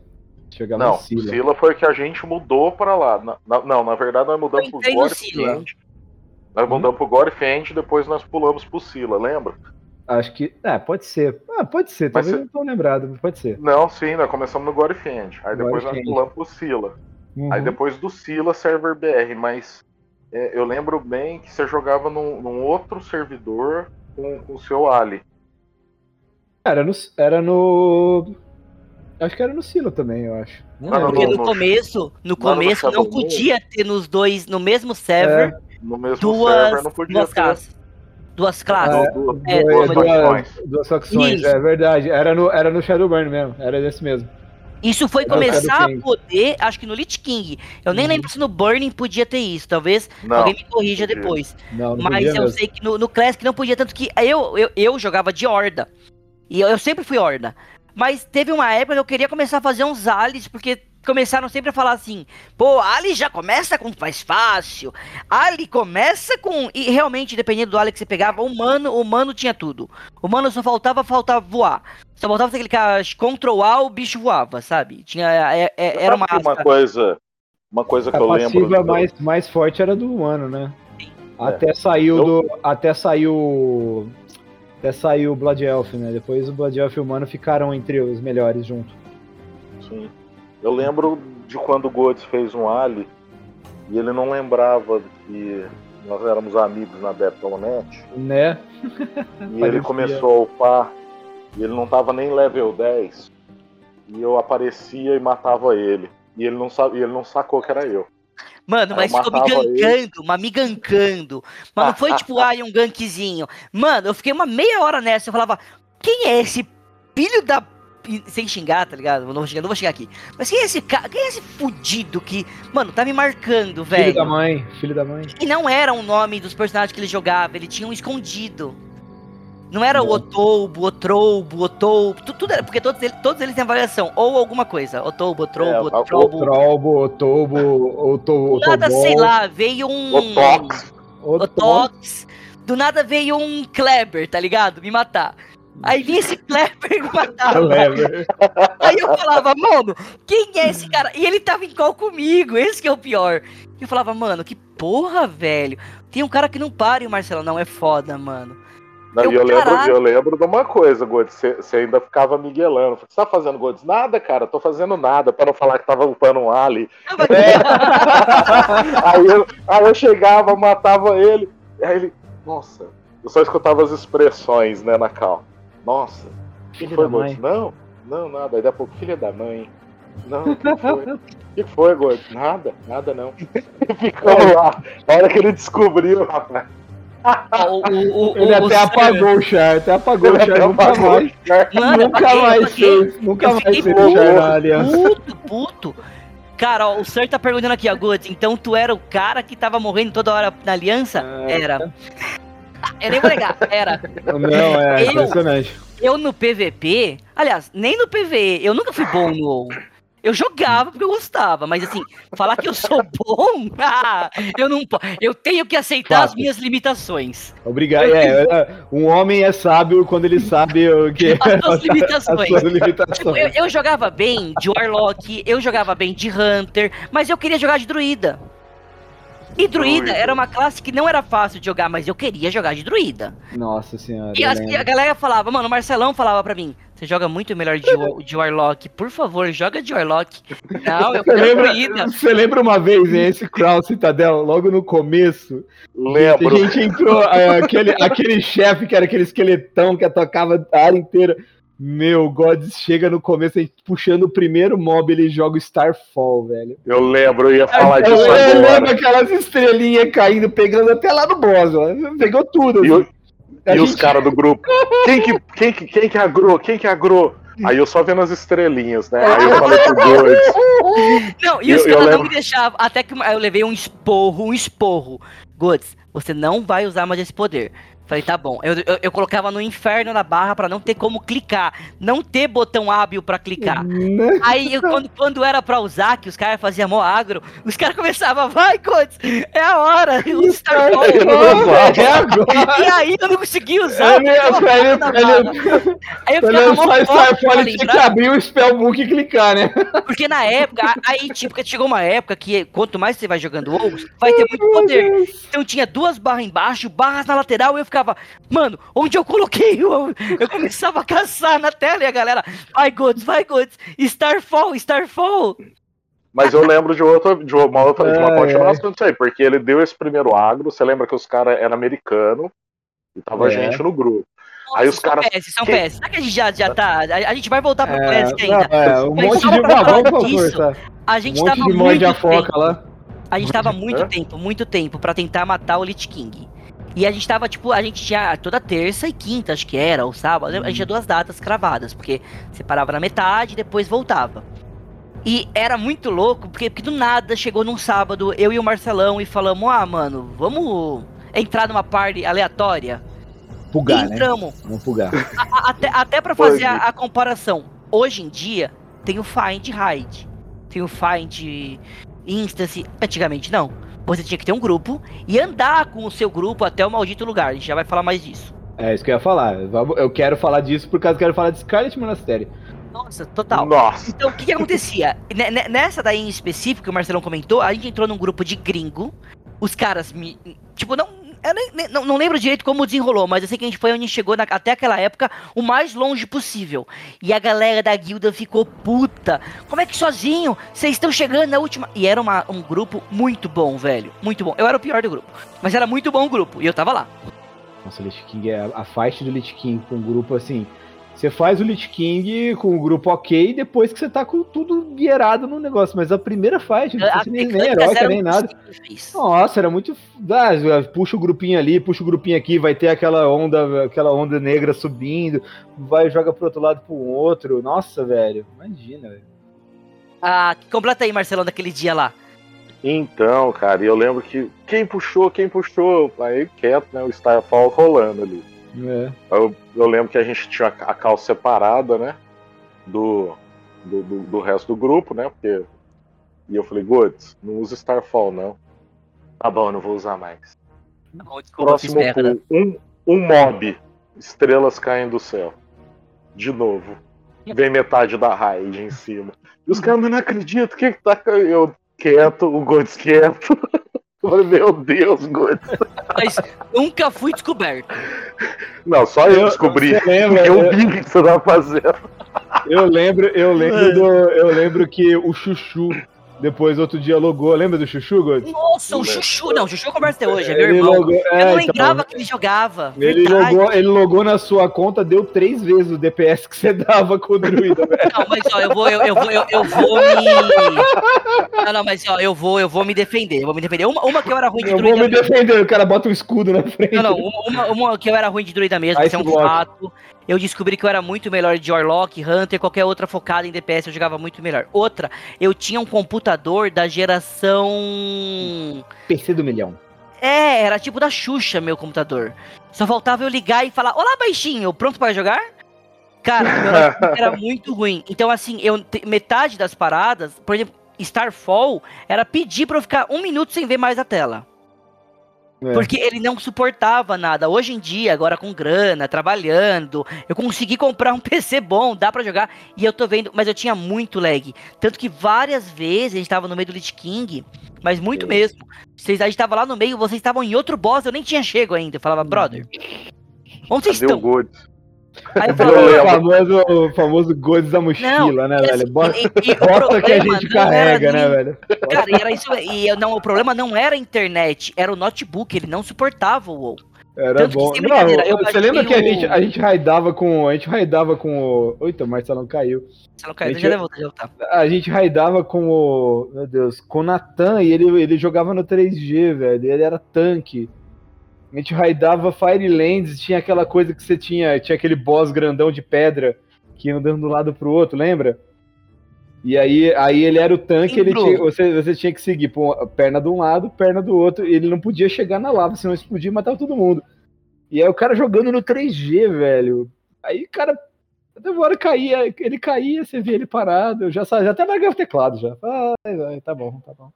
Chegava não, Sila. Sila foi que a gente mudou pra lá. Na, na, não, na verdade nós mudamos pro Gorefend. Nós hum? mudamos pro Gorefend e depois nós pulamos pro Sila, lembra? Acho que. É, pode ser. Ah, pode ser, talvez não tô lembrado, pode ser. Não, sim, nós começamos no Gorefend. Aí depois nós pulamos pro Sila. Uhum. Aí depois do Sila, server BR, mas é, eu lembro bem que você jogava num, num outro servidor com o seu Ali. Era no, era no Acho que era no Silo também, eu acho. Não ah, Porque no, no, começo, no começo não podia ter nos dois, no mesmo server, é. no mesmo duas, server não podia duas classes. Duas classes. É, duas, é, duas, duas, facções, é verdade. Era no, era no Shadowburn mesmo, era desse mesmo. Isso foi era começar a poder, acho que no Lich King. Eu nem uhum. lembro se no Burning podia ter isso. Talvez não, alguém me corrija depois. Não, não Mas eu mesmo. sei que no, no Classic não podia, tanto que eu, eu, eu jogava de Horda. E eu, eu sempre fui Horda. Mas teve uma época que eu queria começar a fazer uns alis, porque começaram sempre a falar assim: pô, Ali já começa com mais fácil. Ali começa com. E realmente, dependendo do Ali que você pegava, o humano, o humano tinha tudo. O humano só faltava faltava voar. Só faltava você clicar Ctrl A, o bicho voava, sabe? Tinha. É, é, era uma. Uma coisa. Uma coisa que a eu lembro. A mais, mais forte era do humano, né? Sim. Até é. saiu eu... do. Até saiu até saiu o Blood Elf, né? Depois o Blood Elf e o Humano ficaram entre os melhores junto. Sim. Eu lembro de quando o Godes fez um Ali e ele não lembrava que nós éramos amigos na Battle.net. Né? E ele começou a upar e ele não tava nem level 10. E eu aparecia e matava ele. E ele não, sabia, ele não sacou que era eu. Mano, mas ficou me gankando, mas me gankando. Mas não foi tipo, ai, um gankzinho. Mano, eu fiquei uma meia hora nessa. Eu falava, quem é esse filho da. Sem xingar, tá ligado? Não vou xingar, não vou xingar aqui. Mas quem é esse cara? Quem é esse fudido que, mano, tá me marcando, velho? Filho da mãe, filho da mãe. E não era o nome dos personagens que ele jogava, ele tinha um escondido. Não era o Otoubo, Otroubo, Otoubo, tudo, tudo era, porque todos eles, todos eles têm variação, ou alguma coisa. Otoubo, Otroubo, é, Otroubo. Otroubo, Otoubo, Otoubo. Do nada, sei lá, veio um. Otox. Otox. Do nada veio um Kleber, tá ligado? Me matar. Aí vinha esse Kleber e me matava. Kleber. Aí eu falava, mano, quem é esse cara? E ele tava em call comigo, esse que é o pior. E eu falava, mano, que porra, velho. Tem um cara que não para e o Marcelo não é foda, mano. Não, eu, eu, lembro, eu lembro de uma coisa, Godes. Você ainda ficava miguelando. O que você tá fazendo, Godes? Nada, cara, tô fazendo nada, para não falar que tava upando um Ali. É. aí, eu, aí eu chegava, matava ele. Aí ele. Nossa, eu só escutava as expressões, né, na cal. Nossa, filho foi, Godes? Não, não, nada. Aí daqui a pouco, filha da mãe. Não, o que foi? O que foi? Nada, nada não. Ficou lá. Na hora que ele descobriu, rapaz o, o, ele até apagou o char, até apagou o char, nunca mais. Mano, nunca mais fez, nunca mais fez o char na aliança. Puto, puto. Cara, ó, o Sir tá perguntando aqui, ó, então tu era o cara que tava morrendo toda hora na aliança? É. Era. Eu nem vou negar, era. Não, é eu, impressionante. Eu no PVP, aliás, nem no PVE, eu nunca fui bom no WoW. Eu jogava porque eu gostava, mas assim, falar que eu sou bom, ah, eu não posso. Eu tenho que aceitar as Fato. minhas limitações. Obrigado. É, é, um homem é sábio quando ele sabe o que As suas limitações. As suas Tipo, limitações. eu, eu jogava bem de Warlock, eu jogava bem de Hunter, mas eu queria jogar de druida. E druida, Druida. era uma classe que não era fácil de jogar, mas eu queria jogar de druida. Nossa senhora. E, as- e a galera falava, mano, o Marcelão falava pra mim, você joga muito melhor de, de Warlock, por favor, joga de Warlock. Não, eu Você quero lembra, druida. você lembra uma vez, hein, esse Crown Citadel, logo no começo? Lembro. A gente entrou, é, aquele, aquele chefe que era aquele esqueletão que atacava a área inteira. Meu, Gods chega no começo, a gente puxando o primeiro mob, ele joga o Starfall, velho. Eu lembro, eu ia falar eu, disso eu lembro agora. aquelas estrelinhas caindo, pegando até lá no boss, ó. pegou tudo. E, o- assim. E os gente- caras do grupo. Quem que, quem, que, quem que agrou? Quem que agrou? Aí eu só vendo as estrelinhas, né? Aí eu falei pro Gordes. Não, e Eu- os eu caras não lembro. me deixavam, até que eu levei um esporro, um esporro. Goods, você não vai usar mais esse poder. Falei, tá bom. Eu, eu, eu colocava no inferno na barra pra não ter como clicar. Não ter botão hábil pra clicar. Né? Aí eu- quando, quando era pra usar, que os caras faziam mó agro, os caras começavam, vai, Goods, é a hora. O Starfall. Eu não usava. É agora. E aí eu não conseguia usar. Ele, ele, ele, Aí eu ficava mó lançar forte ele tinha que abrir o Spellbook e clicar, né? Porque na época, aí tipo, chegou uma época que quanto mais você vai jogando WoW, vai ter muito poder. Então tinha duas barras embaixo, barras na lateral, e eu ficava, mano, onde eu coloquei? Eu, eu começava a caçar na tela e a galera, vai Gods, vai Gods, Starfall, Starfall. Mas eu lembro de, outra, de uma outra de uma continuação disso aí, porque ele deu esse primeiro agro. Você lembra que os caras eram americanos e tava É. gente no grupo. Aí os são caras- PS, são que- PS. Será que a gente já, já tá. A, gente vai voltar pro É, não, ainda. é, um Mas monte só de. pra falar vamos disso, conversar. A Um gente monte tava de muito de foca tempo- lá. A gente tava muito tempo, muito tempo pra tentar matar o Lich King. E a gente tava, tipo, a gente tinha toda terça e quinta, acho que era, ou sábado, a gente tinha duas datas cravadas, porque você parava na metade e depois voltava. E era muito louco, porque, porque do nada chegou num sábado, eu e o Marcelão, e falamos, ah, mano, vamos entrar numa party aleatória? Pugar, e né? entramos. Vamos pugar. A- Até, até pra fazer a, a comparação, hoje em dia tem o Find Hide, tem o Find Instance, antigamente não. Você tinha que ter um grupo e andar com o seu grupo até o maldito lugar, a gente já vai falar mais disso. É isso que eu ia falar. Eu quero falar disso por causa que eu quero falar de Scarlet Monastery. Nossa, total. Nossa. Então, o que, que acontecia? Ne- ne- Nessa daí em específico, que o Marcelão comentou, a gente entrou num grupo de gringo. Os caras me. Tipo, não. Eu nem, nem- não, não lembro direito como desenrolou, mas eu sei que a gente foi onde a chegou na- até aquela época o mais longe possível. E a galera da guilda ficou puta. Como é que sozinho? Vocês estão chegando na última. E era uma- um grupo muito bom, velho. Muito bom. Eu era o pior do grupo. Mas era muito bom o grupo. E eu tava lá. Nossa, Lich King é a fight do Lich King com o grupo assim. Você faz o Lich King com o grupo ok depois que você tá com tudo guiarado no negócio. Mas a primeira fight, não precisa nem, nem mecânicas heróica, nem nada. Nossa, era muito. Ah, puxa o grupinho ali, puxa o grupinho aqui, vai ter aquela onda, aquela onda negra subindo, vai joga pro outro lado pro outro. Nossa, velho. Imagina, velho. Ah, completa aí, Marcelão, daquele dia lá. Então, cara, eu lembro que quem puxou, quem puxou, aí quieto, né? O Starfall rolando ali. É. Eu, eu lembro que a gente tinha a calça separada, né? Do, do, do, do resto do grupo, né? Porque. E eu falei, Goods, não usa Starfall, não. Tá bom, eu não vou usar mais. Não, desculpa, fiz Próximo pulo, um, um mob. Estrelas caem do céu. De novo. Vem metade da raid em cima. E os caras, "Mas não acredito, o que que tá. ca-" Eu quieto, o Goods quieto. Eu falei, meu Deus, Goods. Mas nunca fui descoberto. Não, só eu, descobri. Você lembra, Porque eu eu, vi o que você tava fazendo. eu lembro, eu lembro do, eu lembro que o Chuchu depois outro dia logou, lembra do Chuchu, God? Nossa, o Chuchu. Não, o Chuchu conversa até hoje, é meu Ele irmão. logou- Eu é, não então, lembrava que ele jogava. Ele verdade. logou, ele logou na sua conta, deu três vezes o DPS que você dava com o druida, velho. Não, mas ó, eu vou, eu, eu vou, eu, eu vou me. Não, não, mas ó, eu vou, eu vou me defender. Eu vou me defender. Uma, uma que eu era ruim de Eu vou me druida. defender, o cara bota um escudo na frente. Não, não, uma, uma, uma que eu era ruim de druida mesmo, isso é um Block. fato. Eu descobri que eu era muito melhor de Warlock, Hunter, qualquer outra focada em DPS, eu jogava muito melhor. Outra, eu tinha um computador da geração. PC do milhão. É, era tipo da Xuxa, meu computador. Só faltava eu ligar e falar: Olá, baixinho, pronto para jogar? Cara, meu era muito ruim. Então, assim, eu metade das paradas, por exemplo, Starfall, era pedir pra eu ficar um minuto sem ver mais a tela. É. Porque ele não suportava nada. Hoje em dia, agora com grana, trabalhando, eu consegui comprar um PC bom, dá pra jogar. E eu tô vendo, mas eu tinha muito lag. Tanto que várias vezes a gente tava no meio do Lich King, mas muito Sim. mesmo. Vocês, a gente tava lá no meio, vocês estavam em outro boss, eu nem tinha chego ainda. Eu falava, brother, onde vocês Cadê o estão? Aí eu O falava, famoso, o famoso Godes da mochila, né, e velho? assim, Bota, e- e o bota que a gente não carrega, né, velho? Cara, e era isso. E eu, não, o problema não era a internet, era o notebook, ele não suportava o WoW. Era Tanto que, bom. sem Não, você lembra que a o- gente, a gente raidava com. A gente raidava com o. Eita, o Marcelão caiu. Não caiu, Gente, já voltar, já voltar. A gente raidava com o. Meu Deus, com o Natan e ele, ele jogava no 3G, velho. Ele era tanque. A gente raidava Firelands, tinha aquela coisa que você tinha. Tinha aquele boss grandão de pedra que ia andando de um lado pro outro, lembra? E aí, aí ele era o tanque, ele tinha- você, você tinha que seguir pô, perna de um lado, perna do outro, e ele não podia chegar na lava, senão explodia e matava todo mundo. E aí o cara jogando no 3G, velho. Aí o cara, até uma hora caía, ele caía, você via ele parado, eu já, já até largava o teclado já. Ah, tá bom, tá bom.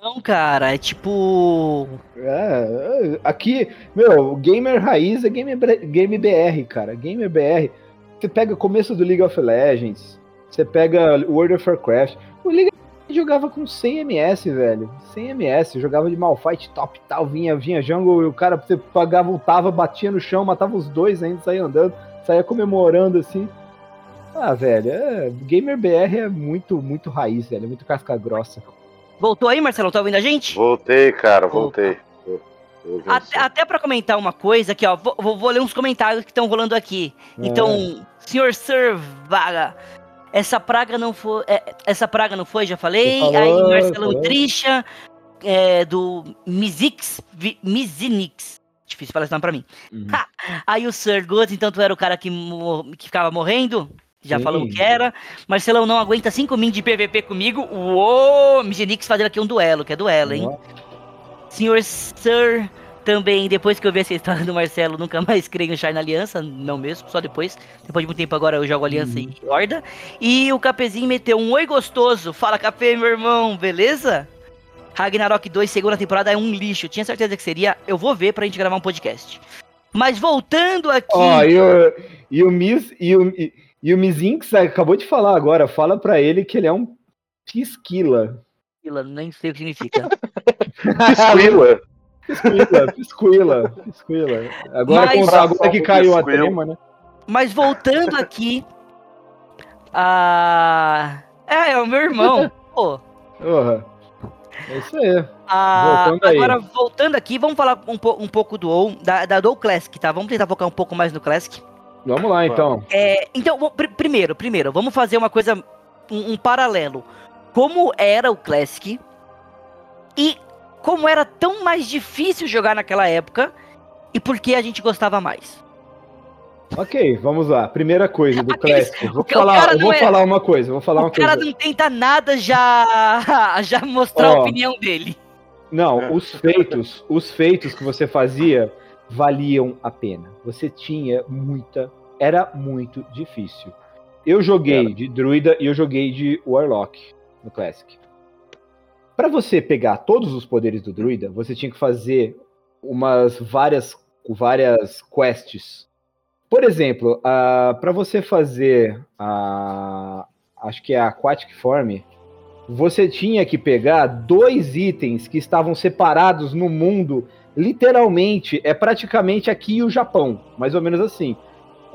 Não, cara, é tipo. É, aqui, meu, gamer raiz é game, game BR, cara. Gamer BR. Você pega o começo do League of Legends, você pega World of Warcraft. O League jogava com 100 ms, velho. 100 ms, jogava de Malfight top tal, vinha, vinha jungle e o cara, você pagava, voltava, batia no chão, matava os dois ainda, saía andando, saía comemorando assim. Ah, velho, é, Gamer BR é muito, muito raiz, velho, é muito casca grossa. Voltou aí, Marcelo? Tá ouvindo a gente? Voltei, cara, voltei. Até, até pra comentar uma coisa aqui, ó. Vou, vou- vou ler uns comentários que estão rolando aqui. É. Então, senhor Sir Vaga, essa praga não foi. é, essa praga não foi, já falei. Falou, Aí Marcelo falou. Trisha, é, do Mizix, Mizinix. Difícil falar esse nome pra mim. Uhum. Aí o Sir Goods, então tu era o cara que, que ficava morrendo? Já Sim. falamos que era. Marcelão não aguenta 5 min de PVP comigo. Uou! Mizinix fazendo aqui um duelo, que é duelo, hein? Senhor Sir, também, depois que eu vi essa história do Marcelo, nunca mais creio em Shine Aliança, não mesmo, só depois. Depois de muito tempo agora eu jogo Aliança e Horda. E o Capezinho meteu um oi gostoso. Fala, Capê, meu irmão, beleza? Ragnarok 2, segunda temporada, é um lixo. Tinha certeza que seria. Eu vou ver pra gente gravar um podcast. Mas voltando aqui. Ó, e o, e o Miz e o, e, e o Mizinx acabou de falar agora. Fala pra ele que ele é um pisquila. Fila, Nem sei o que significa. Pisquila. Pisquila, pisquila, pisquila. Agora, Mas- com, agora que caiu a Pisquila. trema, né? Mas voltando aqui. A. É, é o meu irmão. Pô. Porra. É isso aí. Ah, Voltando aí. agora, voltando aqui, vamos falar um, po- um pouco do da, da do Classic, tá? Vamos tentar focar um pouco mais no Classic. Vamos lá, então. É, então, pr- primeiro, primeiro, vamos fazer uma coisa, um, um paralelo. Como era o Classic e como era tão mais difícil jogar naquela época e por que a gente gostava mais. Ok, vamos lá. Primeira coisa do Aqueles- Classic. Vou falar, eu vou é- falar uma coisa, vou falar o uma cara coisa. não tenta nada já, já mostrar a Ó. opinião dele. Não, os feitos, os feitos que você fazia valiam a pena. Você tinha muita, era muito difícil. Eu joguei de druida e eu joguei de warlock no classic. Para você pegar todos os poderes do druida, você tinha que fazer umas várias várias quests. Por exemplo, para você fazer a acho que é a aquatic form, você tinha que pegar dois itens que estavam separados no mundo, literalmente, é praticamente aqui o Japão, mais ou menos assim.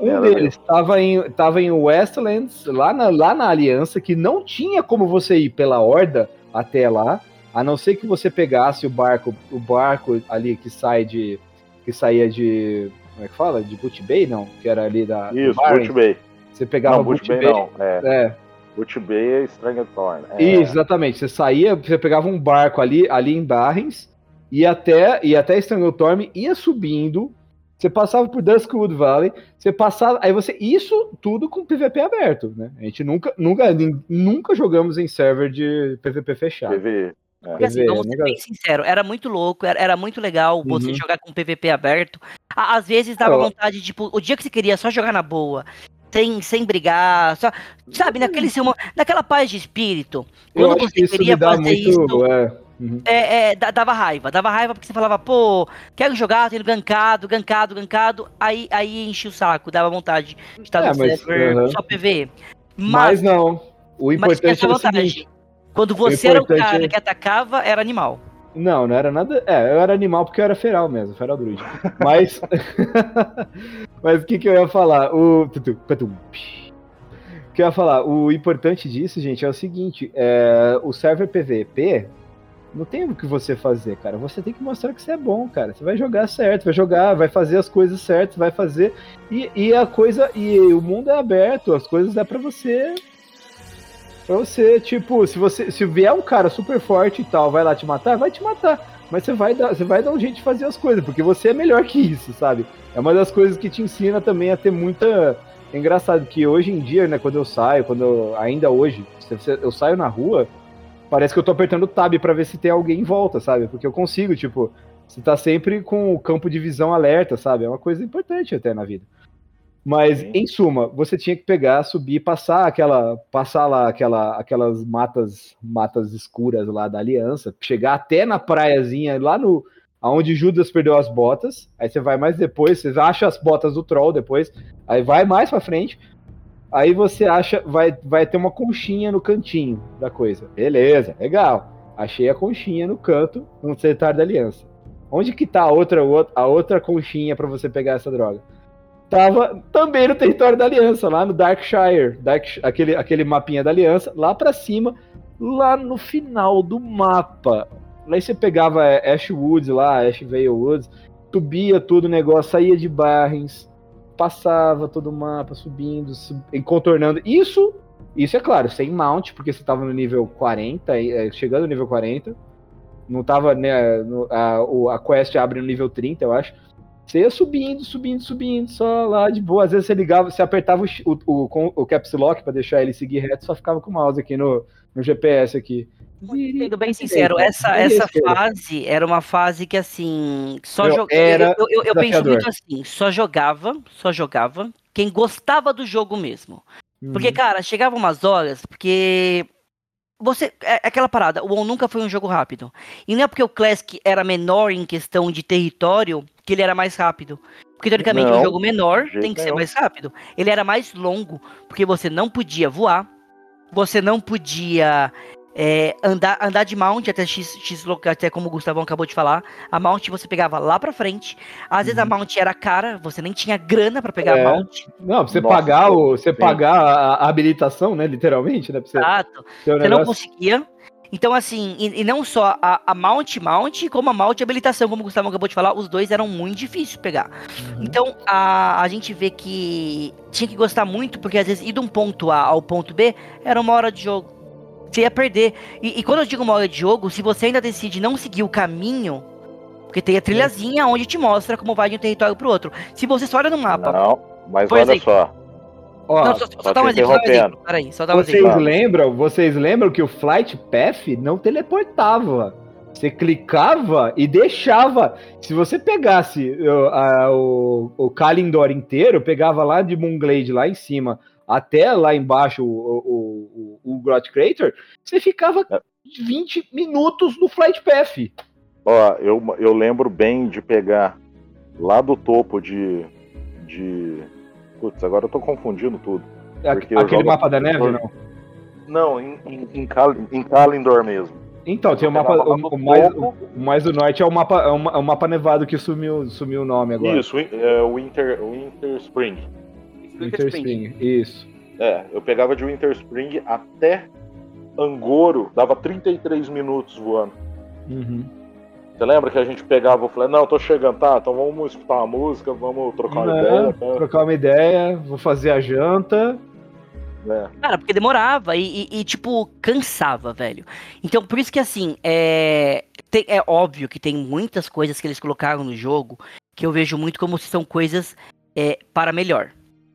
Um deles estava em, tava em Westlands, lá na, lá na Aliança, que não tinha como você ir pela Horda até lá, a não ser que você pegasse o barco, o barco ali que sai de. que saía de. Como é que fala? De Boot Bay, não? Que era ali da. Isso. Boot Bay. Você pegava Não, Boot Bay Bay. não. É, É, Boot Bay é Stranglethorn. É, Isso, exatamente. Você saía, você pegava um barco ali, ali em Barrens, ia até, ia até Stranglethorn, ia subindo, você passava por Duskwood Valley, você passava, aí você, isso tudo com PVP aberto, né? A gente nunca, nunca, nunca jogamos em server de PVP fechado. PV. Porque assim, vamos ser né, bem sincero, era muito louco, era, era muito legal você Uhum. jogar com PVP aberto. Às vezes dava Eu- vontade, tipo, o dia que você queria só jogar na boa sem, sem brigar, só, sabe, naquele seu, mo- naquela paz de espírito. Quando você queria fazer muito. isso, é, uhum. é, é, da- dava raiva, dava raiva porque você falava, pô, quero jogar, tendo gankado, gankado, gankado, aí, aí enchia o saco, dava vontade de estar É, no mas, server aham. só PV. Mas Mas, não. O mas importante essa é o seguinte. Quando você era o cara é- que atacava, era animal. Não, não era nada. É, eu era animal porque eu era feral mesmo, feral druid. Mas. Mas o que, que eu ia falar? O. O que eu ia falar? O importante disso, gente, é o seguinte: é, o server PVP não tem o que você fazer, cara. Você tem que mostrar que você é bom, cara. Você vai jogar certo, vai jogar, vai fazer as coisas certas, vai fazer. E, e a coisa. E o mundo é aberto, as coisas é pra você. Pra você, tipo, se você se vier um cara super forte e tal, vai lá te matar, vai te matar. Mas você vai dar, você vai dar um jeito de fazer as coisas, porque você é melhor que isso, sabe? É uma das coisas que te ensina também a ter muita. É engraçado que hoje em dia, né, quando eu saio, quando eu, ainda hoje, eu saio na rua, parece que eu tô apertando o tab pra ver se tem alguém em volta, sabe? Porque eu consigo, tipo, você tá sempre com o campo de visão alerta, sabe? É uma coisa importante até na vida. Mas, Sim. em suma, você tinha que pegar, subir, passar aquela, passar lá aquela, aquelas matas, matas escuras lá da Aliança, chegar até na praiazinha lá no, aonde Judas perdeu as botas. Aí você vai mais depois, você acha as botas do Troll depois, aí vai mais pra frente. Aí você acha, vai, vai ter uma conchinha no cantinho da coisa. Beleza, legal. Achei a conchinha no canto, no setar da Aliança. Onde que tá a outra, a outra conchinha pra você pegar essa droga? Tava também no território da Aliança, lá no Darkshire, Dark, aquele, aquele mapinha da Aliança, lá pra cima, lá no final do mapa. Lá você pegava Ash Woods lá, Ash Vale Woods, subia tudo o negócio, saía de Barrens, passava todo o mapa, subindo, sub, e contornando. Isso, isso é claro, sem mount, porque você tava no nível 40, e, é, chegando no nível 40. Não tava, né, no- a, a quest abre no nível 30, eu acho. Você ia subindo, subindo, subindo, só lá de boa. Às vezes você ligava, você apertava o, o, o, o caps lock pra deixar ele seguir reto, só ficava com o mouse aqui no, no GPS aqui. Sendo bem sincero, essa, Direita, essa esquerda. fase era uma fase que assim. Só jogava. era Eu, eu, eu penso muito assim, só jogava, só jogava quem gostava do jogo mesmo. Porque, Uhum. cara, chegava umas horas, porque. Você. É é aquela parada, o WoW nunca foi um jogo rápido. E não é porque o Classic era menor em questão de território que ele era mais rápido. Porque, teoricamente, um Não, jogo menor tem que ser nenhum. mais rápido. Ele era mais longo, porque você não podia voar, você não podia. É, andar, andar de mount até X, X até como o Gustavão acabou de falar. A mount você pegava lá pra frente. Às vezes a mount era cara, você nem tinha grana pra pegar É. a mount. Não, pra você Nossa, pagar o. Você pagar a, a habilitação, né? Literalmente, né? Pra você Exato. Você não negócio. conseguia. Então, assim, e, e não só a, a Mount Mount, como a Mount Habilitação, como o Gustavo acabou de falar, os dois eram muito difíceis de pegar. Então, a, a gente vê que tinha que gostar muito, porque às vezes ir de um ponto A ao ponto B era uma hora de jogo. Você ia perder. E, e quando eu digo uma hora de jogo, se você ainda decide não seguir o caminho, porque tem a trilhazinha onde te mostra como vai de um território pro outro. Se você só olha no mapa. Não, mas olha exemplo, só. Ó, não, só, só só dá um te exemplo, só dá um interrompendo. exemplo. Peraí, só dá um vocês exemplo. Lembram? Vocês lembram que o Flight Path não teleportava. Você clicava e deixava. Se você pegasse uh, a- o, o Kalindor inteiro, pegava lá de Moonglade lá em cima até lá embaixo o, o, o, o Grot Crater, você ficava É. 20 minutos no Flight Path. Ó, eu, eu lembro bem de pegar lá do topo de. de. Putz, agora eu tô confundindo tudo. Eu Aquele jogo- mapa da neve, não? Não, em, em, em, Cal, em Kalendor mesmo. Então, tem o mapa. O, o mais, o mais do norte é o mapa, é o, é o mapa nevado que sumiu, sumiu o nome agora. Isso, é, Winter, Winter Spring. Winter Spring. Isso. É, eu pegava de Winter Spring até Angoro, dava 33 minutos voando. Uhum. Você lembra que a gente pegava e falei, não, tô chegando, tá? Então vamos escutar uma música, vamos trocar uma Não, ideia. Tá? trocar uma ideia, vou fazer a janta. né? Cara, porque demorava e, e- e, tipo, cansava, velho. Então, por isso que, assim, é... tem- é óbvio que tem muitas coisas que eles colocaram no jogo que eu vejo muito como se são coisas é, para melhor.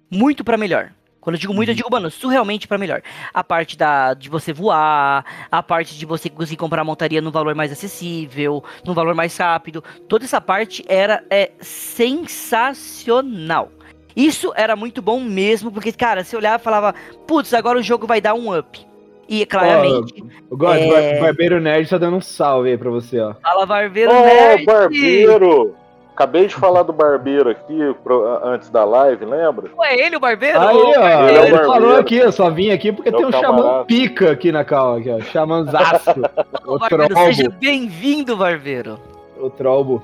Muito para melhor. Quando eu digo muito, eu digo, mano, surrealmente para melhor. A parte da, de você voar, a parte de você conseguir comprar a montaria num valor mais acessível, num valor mais rápido. Toda essa parte era é, sensacional. Isso era muito bom mesmo, porque, cara, você olhava e falava, putz, agora o jogo vai dar um up. E claramente. O God, É. Barbeiro Nerd tá dando um salve aí pra você, ó. Fala Barbeiro Ô, Nerd! barbeiro! Acabei de falar do barbeiro aqui pro- antes da live, lembra? Ué, ele o Barbeiro? Aí, ó, Ele é o ele barbeiro. falou aqui, eu só vim aqui porque Meu tem um camarada. xamã pica aqui na cal, aqui, ó. Xamanzaço. Ô, o Barbeiro, seja bem-vindo, Barbeiro. O trombo.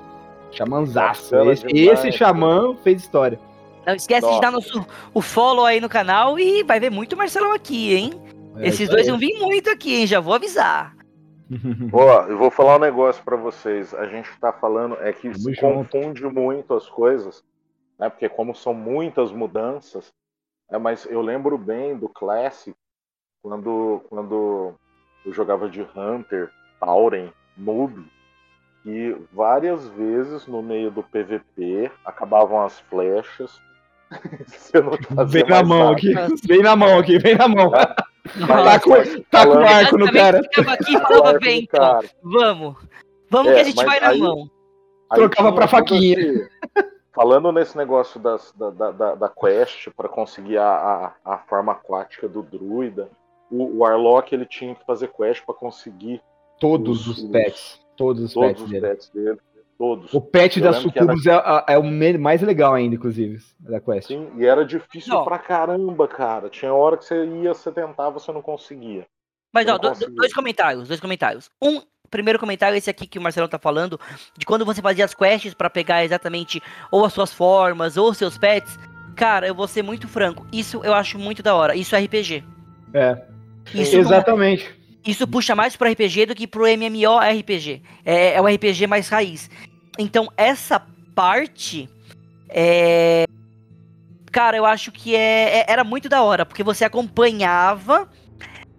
Xamanzaço. Esse, esse xamã fez história. Não esquece de Nossa. dar nosso, o follow aí no canal e vai ver muito Marcelão aqui, hein? É Esses dois vão vir muito aqui, hein? Já vou avisar. Ó, eu vou falar um negócio pra vocês. A gente tá falando é que se junto. confunde muito as coisas, né? Porque como são muitas mudanças, é, mas eu lembro bem do Classic quando quando eu jogava de Hunter, Tauren, Noob, e várias vezes no meio do PVP acabavam as flechas. Não Vem na mão nada. aqui. Vem na mão aqui, vem na mão. Tá Mas- com, mas tá com falando- arco no cara. Ficava aqui e falava, então, cara. vamos. Vamos É, que a gente vai na aí- mão. Aí Trocava pra faquinha. esse- Falando nesse negócio das- da, da, da, da quest para conseguir a, a, a forma aquática do druida, o, o Warlock ele tinha que fazer quest para conseguir Todos Os- os pets. Todos os todos pets os dele. pets dele. Todos. O pet Eu da que era- Sucubus é, é o mais legal ainda, inclusive, da quest. Sim, e era difícil Não. pra caramba, cara. Tinha hora que você ia, você tentava, você não conseguia. Mas, ó, não consigo. dois comentários, dois comentários. Um, primeiro comentário, esse aqui que o Marcelão tá falando, de quando você fazia as quests pra pegar exatamente ou as suas formas, ou os seus pets. Cara, eu vou ser muito franco, isso eu acho muito da hora. Isso é RPG. É, Isso, não- exatamente. Isso puxa mais pro RPG do que pro MMORPG. É, é o RPG mais raiz. Então, essa parte. É. Cara, eu acho que é, é- era muito da hora, porque você acompanhava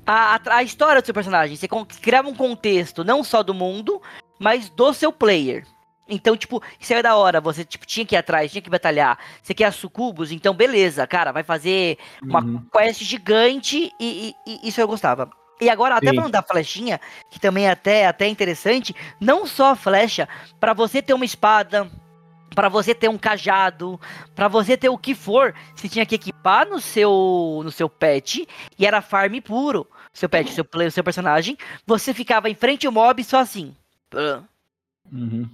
a, a, a história do seu personagem. Você criava um contexto não só do mundo, mas do seu player. Então, tipo, isso é da hora. Você tipo, tinha que ir atrás, tinha que batalhar. Você quer sucubus? Então, beleza, cara, vai fazer uma Uhum. quest gigante e, e- e isso eu gostava. E agora, até Sim. falando da flechinha, que também é até, até interessante, não só a flecha, pra você ter uma espada, pra você ter um cajado, pra você ter o que for, você tinha que equipar no seu no seu pet e era farm puro. Seu pet, seu play, seu personagem, você ficava em frente ao mob só assim. Uhum.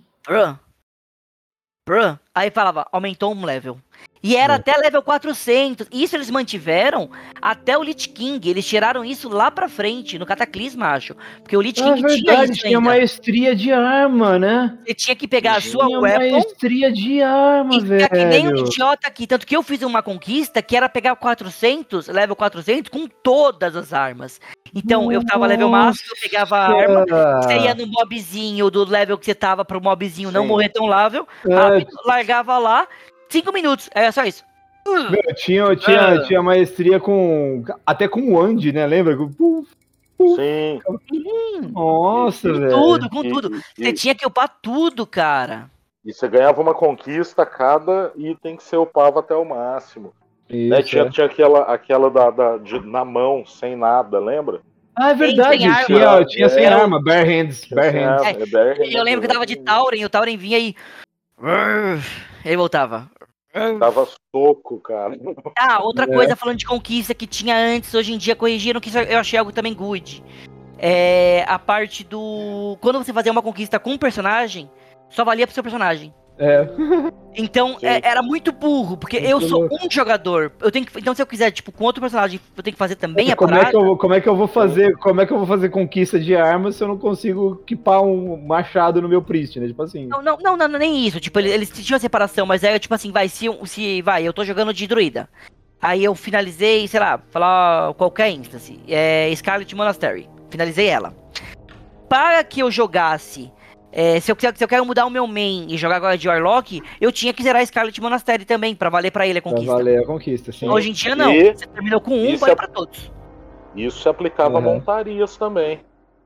Aí falava, aumentou um level. E era É. até level 400. Isso eles mantiveram até o Lich King. Eles tiraram isso lá pra frente, no Cataclisma, acho. Porque o Lich É King tinha verdade, isso tinha ainda. maestria de arma, né? Você tinha que pegar a sua Tinha weapon maestria de arma, e ficar que nem um velho. idiota aqui. Tanto que eu fiz uma conquista que era pegar 400, level 400, com todas as armas. Então, eu tava level máximo, eu pegava a arma, você ia no mobzinho do level que você tava pro mobzinho não Sim. morrer tão lável, É, largava lá, cinco minutos, era só isso. meu, tinha, tinha, Ah. tinha maestria com. Até com o Andy, né? Lembra? Puf, Sim. Nossa, Com velho. tudo, com E- tudo. e- Você tinha que upar tudo, cara. E você ganhava uma conquista, cada item que você upava até o máximo. Né? Isso, Tinha, é. tinha aquela, aquela da, da- de- na mão, sem nada, lembra? Ah, é verdade. sem arma. Tinha, tinha sem Era- arma, bare hands. Bare sem hands. arma, é bare Eu lembro que eu tava de Tauren, o Tauren vinha aí. Ele voltava. Dava soco, cara. Ah, outra É. coisa falando de conquista que tinha antes, hoje em dia corrigiram, que isso eu achei algo também good. É a parte do. Quando você fazia uma conquista com um personagem, só valia pro seu personagem. É. Então é- era muito burro, porque eu Muito sou louco. um jogador. Eu tenho que, então, se eu quiser, tipo, com outro personagem, eu tenho que fazer também a como, é parada. que eu, vou- como é que eu vou fazer? Como é que eu vou fazer conquista de armas se eu não consigo equipar um machado no meu priest, né? Tipo assim. Não, não, não, não, nem isso. Tipo, eles, eles tinham a separação, mas aí, tipo assim, vai, se, se vai, eu tô jogando de druida. Aí eu finalizei, sei lá, falar qualquer instance. É Scarlet Monastery. Finalizei ela. Para que eu jogasse. É, se, eu, quiser- se eu quero mudar o meu main e jogar agora de Warlock, eu tinha que zerar Scarlet Monastery também, pra valer pra ele a Pra conquista. valer a conquista, sim. Hoje em dia não. E- Você terminou com um, vale é- pra todos. Isso se aplicava a Uhum. montarias também.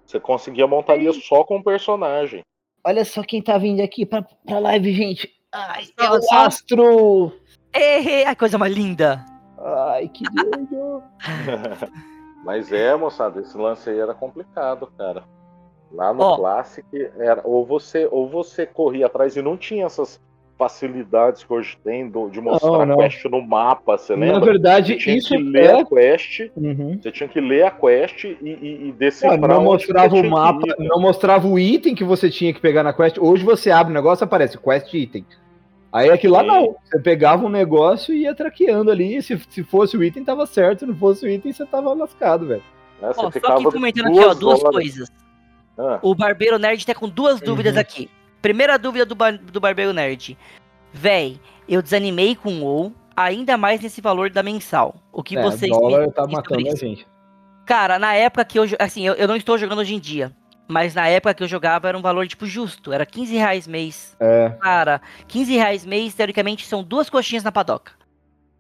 Você conseguia montarias só com o personagem. Olha só quem tá vindo aqui pra, pra live, gente. Ai, é o Astro! Ei, a coisa mais linda. Ai, que doido! Mas é, moçada, esse lance aí era complicado, cara. Lá no Ó. Classic era ou você ou você corria atrás e não tinha essas facilidades que hoje tem do- de mostrar não. quest no mapa, você lembra? Na verdade, Você tinha isso que ler é. a quest, Uhum. você tinha que ler a quest e, e, e decifrar não onde mostrava o mapa, ir, né? não mostrava o item que você tinha que pegar na quest. Hoje você abre o negócio aparece quest item. Aí aquilo lá não. Você pegava um negócio e ia traqueando ali. Se, se fosse o item, tava certo. Se não fosse o item, você tava lascado, velho. né? Você Ó, só que comentando aqui, ó, duas horas- coisas. Ah, O Barbeiro Nerd tá com duas dúvidas Uhum. aqui. Primeira dúvida do, Bar- do Barbeiro Nerd. Véi, eu desanimei com o WoW, ainda mais nesse valor da mensal. O que é, vocês o dólar tá matando a isso? gente. Cara, na época que eu... Assim, eu, eu não estou jogando hoje em dia. Mas na época que eu jogava era um valor, tipo, justo. Era 15 reais mês. É, Cara, 15 reais mês, teoricamente, são duas coxinhas na padoca.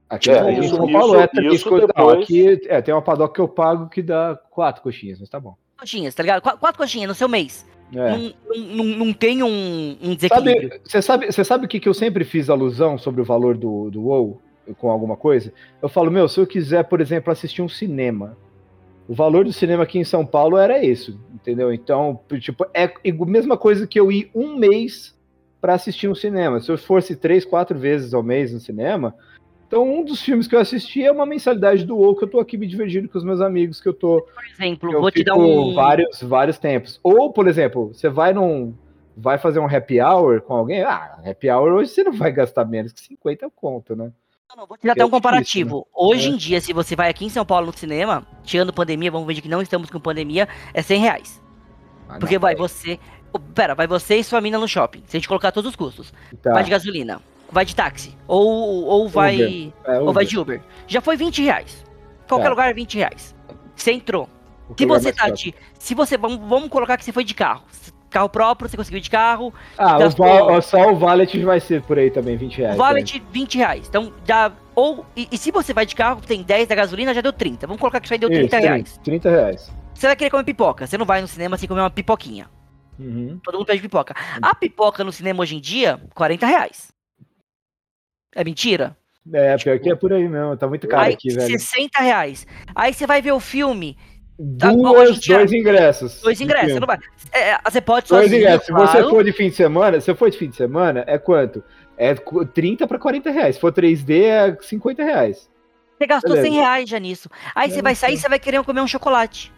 aqui É, em isso- São Paulo é isso- isso coisas. Não, depois- aqui é, tem uma padoca que eu pago que dá quatro coxinhas, mas tá bom. Coxinhas, tá ligado? Qu- quatro coxinhas no seu mês. É. Não, não, tem um, um desequilíbrio. Sabe, você sabe, você sabe o que, que eu sempre fiz alusão sobre o valor do, do WoW com alguma coisa? Eu falo, meu, se eu quiser, por exemplo, assistir um cinema, o valor do cinema aqui em São Paulo era isso, entendeu? Então, tipo, é a mesma coisa que eu ir um mês para assistir um cinema. Se eu fosse três, quatro vezes ao mês no cinema, então um dos filmes que eu assisti é uma mensalidade do WoW que eu tô aqui me divertindo com os meus amigos, que eu tô Por exemplo, eu vou te dar um. vários, vários tempos. Ou, por exemplo, você vai num. Vai fazer um happy hour com alguém? Ah, happy hour hoje você não vai gastar menos que 50 conto, né? Não, não, vou te dar até é um comparativo. Hoje É. em dia, se você vai aqui em São Paulo no cinema, tirando pandemia, vamos ver que não estamos com pandemia, é 100 reais. Ah, Porque não, vai peraí. você. Pera, vai você e sua mina no shopping. Se a gente colocar todos os custos. Tá, Vai de gasolina, vai de táxi. Ou, ou vai. é, Ou vai de Uber. Já foi 20 reais. Qualquer Tá. lugar é 20 reais. Você entrou. o Se lugar você tá de. Se você. Vamos, vamos colocar que você foi de carro. Carro próprio, você conseguiu de carro. Ah, o val- só o valet vai ser por aí também, 20 reais. O vale né? de 20 reais. Então, já. Ou. E, e se você vai de carro, tem 10 da gasolina, já deu 30. Vamos colocar que isso aí deu 30 Isso, reais. 30 reais. Você vai querer comer pipoca. Você não vai no cinema sem comer uma pipoquinha. Uhum. Todo mundo pede pipoca. A pipoca no cinema hoje em dia, 40 reais. É mentira? É, pior que é por aí mesmo, tá muito caro aí, aqui, velho. 60 reais. Aí você vai ver o filme, Tá, Duas, dia- dois ingressos. dois ingressos. Você não vai. É, você pode Dois sozinho, ingressos. Se claro. você for de fim de semana, se for de fim de semana, é quanto? É cu- 30 para 40 reais. Se for 3D, é 50 reais. Você gastou Beleza. 100 reais já nisso. Aí você É, vai sair e você vai querer comer um chocolate.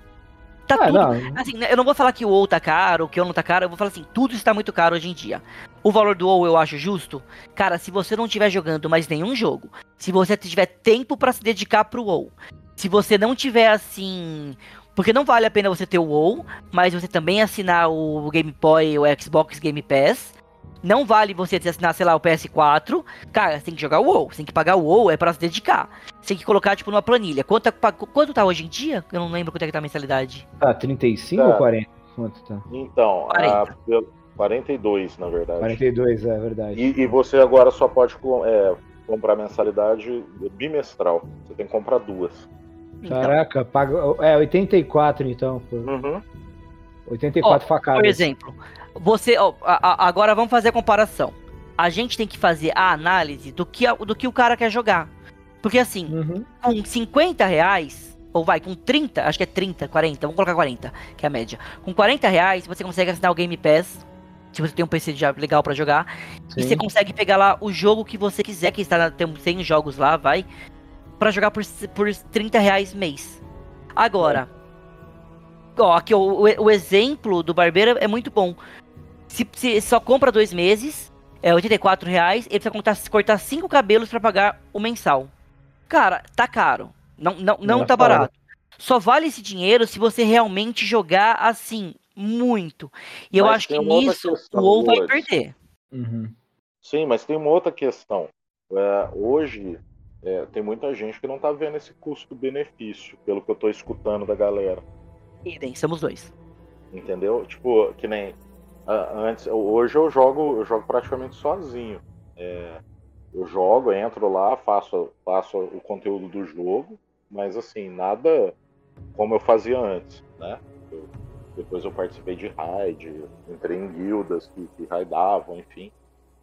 Tá Ah, tudo. não. Assim, né, eu não vou falar que o WoW tá caro, que o não tá caro, eu vou falar assim, tudo está muito caro hoje em dia. O valor do WoW eu acho justo. Cara, se você não estiver jogando mais nenhum jogo, se você tiver tempo pra se dedicar pro WoW, se você não tiver assim, porque não vale a pena você ter o WoW, mas você também assinar o Game Boy, o Xbox Game Pass. Não vale você assinar, sei lá, o PS4. Cara, você tem que jogar o WoW, você tem que pagar o WoW, é pra se dedicar. Você tem que colocar, tipo, numa planilha. Quanto, quanto tá hoje em dia? Eu não lembro quanto é que tá a mensalidade. Tá, 35 Tá. ou 40? Quanto tá? Então, 40. a, pelo- 42, na verdade. 42, é verdade. E, e você agora só pode é, comprar mensalidade bimestral. Você tem que comprar duas. Então, Caraca, paga. É, 84 então. Por, Uhum. 84 facadas. Por exemplo, você. ó, a- a- agora vamos fazer a comparação. A gente tem que fazer a análise do que, a- do que o cara quer jogar. Porque assim, Uhum. com 50 reais, ou vai, com 30, acho que é 30, 40, vamos colocar 40, que é a média. Com 40 reais, você consegue assinar o Game Pass. Se você tem um PC já legal pra jogar. E Sim. você consegue pegar lá o jogo que você quiser, que está tem 100 jogos lá, vai. Pra jogar por, por 30 reais mês. Agora, ó, aqui ó, o, o exemplo do barbeiro é muito bom. Se, se só compra dois meses, é 84 reais, ele precisa contar, cortar cinco cabelos pra pagar o mensal. Cara, tá caro. Não, não, não É tá barato. Só vale esse dinheiro se você realmente jogar assim, muito. E eu Mas acho que nisso questão, o WoW vai perder. Uhum. Sim, mas tem uma outra questão. É, hoje é, tem muita gente que não tá vendo esse custo-benefício, pelo que eu tô escutando da galera. Idem, somos dois. Entendeu? Tipo, que nem antes. Hoje eu jogo, eu jogo praticamente sozinho. É, eu jogo, entro lá, faço, faço o conteúdo do jogo, mas assim, nada como eu fazia antes, né? Eu- depois eu participei de raid, entrei em guildas que, que raidavam, enfim.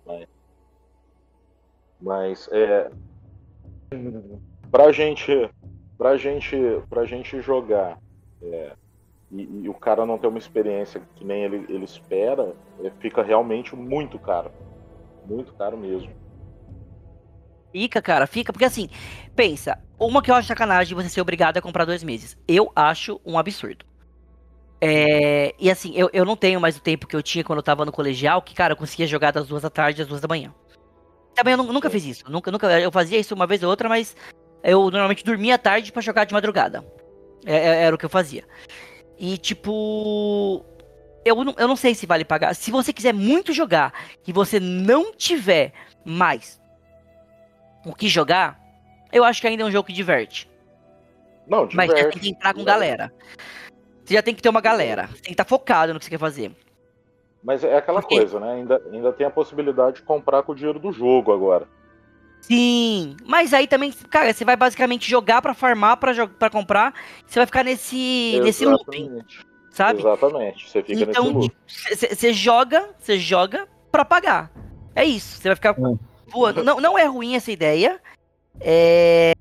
Mas, mas é, pra gente, pra gente, pra gente jogar é, e, e o cara não ter uma experiência que nem ele, ele espera, é, fica realmente muito caro. Muito caro mesmo. Fica, cara, fica. Porque assim, pensa, uma que eu acho sacanagem você ser obrigado a comprar dois meses. Eu acho um absurdo. É, e assim, eu, eu não tenho mais o tempo que eu tinha quando eu tava no colegial, que, cara, eu conseguia jogar das duas da tarde às duas da manhã. Também eu nu- nunca fiz isso. Nunca, nunca, eu fazia isso uma vez ou outra, mas eu normalmente dormia à tarde pra jogar de madrugada. É- é- era o que eu fazia. E tipo. Eu não, eu não sei se vale pagar. Se você quiser muito jogar e você não tiver mais o que jogar, eu acho que ainda é um jogo que diverte. Não, Mas já tem diverte. que entrar com diverte. galera. Você já tem que ter uma galera. Você tem que estar focado no que você quer fazer. Mas é aquela Porque- coisa, né? Ainda, ainda tem a possibilidade de comprar com o dinheiro do jogo agora. Sim, mas aí também, cara, você vai basicamente jogar pra farmar, pra comprar. Você vai ficar nesse, nesse looping, sabe? Exatamente. Você fica Então, nesse loop. Você joga, você joga pra pagar. É isso. Você vai ficar Hum. voando. Não, não é ruim essa ideia. É.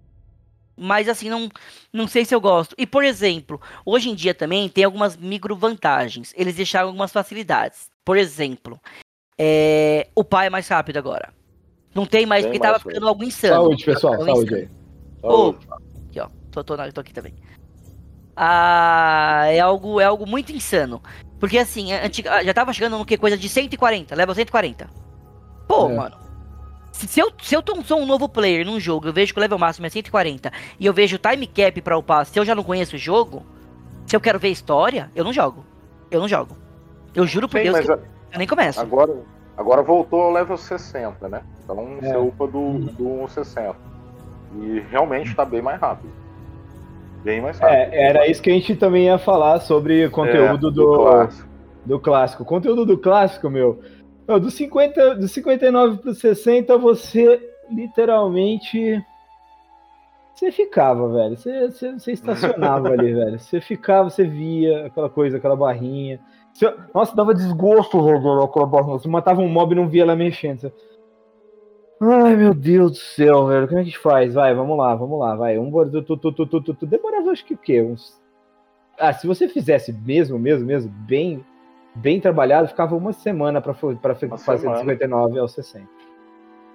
Mas assim, não, não sei se eu gosto. E, por exemplo, hoje em dia também tem algumas micro vantagens. Eles deixaram algumas facilidades. Por exemplo, é, o pai é mais rápido agora. Não tem mais, Tem porque tava mais, ficando algo insano. Saúde, pessoal. Tava Saúde insano. aí. Ô, Aqui, ó. Tô, tô, tô aqui também. Ah, é algo, é algo muito insano. Porque assim, antiga, já tava chegando no que? Coisa de 140, level 140. Pô, É. mano. Se, eu, se eu tô- sou um novo player num jogo, eu vejo que o level máximo é 140 e eu vejo o time cap pra upar, se eu já não conheço o jogo, se eu quero ver história, eu não jogo. Eu não jogo. Eu juro por Sim, Deus que a- eu nem começo. agora, agora voltou ao level 60, né? Então É. você upa do, do 60. E realmente tá bem mais rápido. Bem mais rápido. É, era isso que a gente também ia falar sobre conteúdo É, do, clássico. do clássico. Conteúdo do clássico, meu. Meu do, 50, do 59 pro 60, você literalmente. Você ficava, velho. Você, você, você estacionava ali, velho. Você ficava, você via aquela coisa, aquela barrinha. Você- nossa, dava desgosto, velho, aquela barrinha. Você matava um mob e não via ela mexendo. Você- Ai, meu Deus do céu, velho. Como é que a gente faz? Vai, vamos lá, vamos lá, vai. Um tu, tu, tu, tu, tu, tu. Demorava, acho que o quê? Uns. Ah, se você fizesse mesmo, mesmo, mesmo, bem, bem trabalhado, ficava uma semana Uma fazer semana. de 59 ao 60.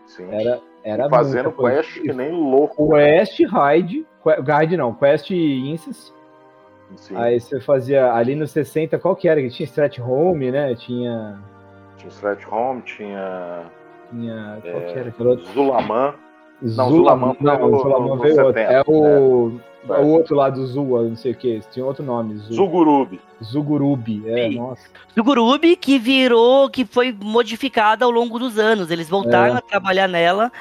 Sim. Era, era Fazendo quest que nem louco. Quest, raid, que- raid não, quest e. Sim. Aí você fazia ali no 60, qual que era? Que tinha strat home, né? Tinha. Tinha Strat Home, tinha tinha qual É, que era? Zulaman. Não, Zulaman, Zulaman não, Zulaman veio outro. 70, É o, É. o outro lá do Zua, não sei o que. Tinha outro nome. Zu, Zugurubi. Zugurubi. É, Sim. nossa. Do Gurubi que virou, que foi modificada ao longo dos anos. Eles voltaram É. a trabalhar nela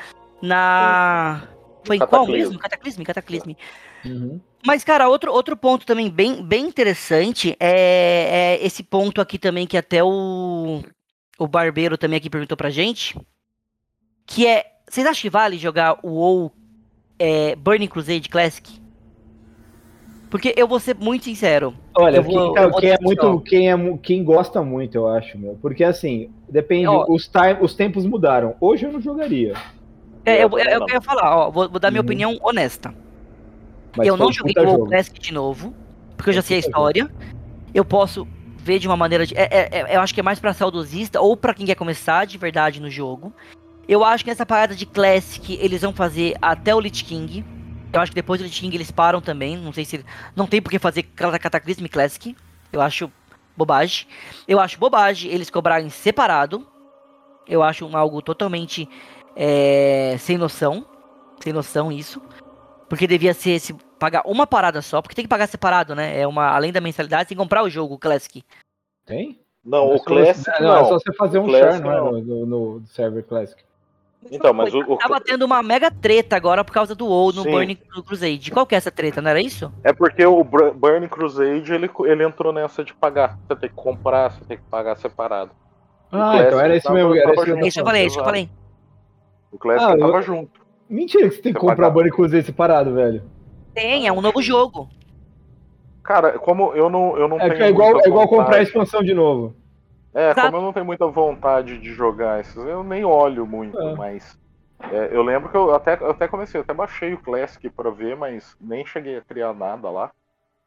na. Foi em qual mesmo? Cataclisme, Cataclisme. Uhum. Mas, cara, outro, outro ponto também bem, bem interessante é, é esse ponto aqui também que até o, o Barbeiro também aqui perguntou pra gente. Que é. Vocês acham que vale jogar o WoW é, Burning Crusade Classic? Porque eu vou ser muito sincero. Olha, vou- quem, vou quem é muito, quem, é, quem gosta muito, eu acho, meu. Porque assim, depende, Ó. os, time, os tempos mudaram. Hoje eu não jogaria. É, Eu eu, também eu, eu quero falar, ó, vou, vou dar minha Uhum. opinião honesta. Mas eu não joguei o. Classic de novo, porque eu já Foi sei a história. Eu posso ver de uma maneira de. é- é- é- eu acho que é mais pra saudosista ou pra quem quer começar de verdade no jogo. Eu acho que nessa parada de Classic eles vão fazer até o Lich King. Eu acho que depois do Lich King eles param também. Não sei se. Não tem por que fazer Cata- Cataclysm Classic. Eu acho bobagem. Eu acho bobagem eles cobrarem separado. Eu acho algo totalmente é, sem noção. Sem noção isso. Porque devia ser se pagar uma parada só, porque tem que pagar separado, né? É uma além da mensalidade, tem que comprar o jogo Classic. Tem? Não, É o Classic você- não. É só você fazer O um share, não é? não. No, no- no server Classic. Então, mas o, o- Tava tendo uma mega treta agora por causa do WoW no Sim. Burning Crusade. Qual que é essa treta, não era isso? é porque o Bur- Burning Crusade ele, ele entrou nessa de pagar. Você tem que comprar, você tem que pagar separado. O Ah, Classic então era isso tava- mesmo. Era tava isso eu isso eu falei, isso eu falei. O Classic Ah, eu- tava junto. Mentira que você tem que comprar pagar. Bunny Cruzeiro separado, velho. Tem, é um novo jogo. Cara, como eu não, eu não É, tenho. é igual, é igual comprar a expansão de novo. É, Exato. como eu não tenho muita vontade de jogar esses, eu nem olho muito, É. mas. é, eu lembro que eu até, eu até comecei, eu até baixei o Classic pra ver, mas nem cheguei a criar nada lá.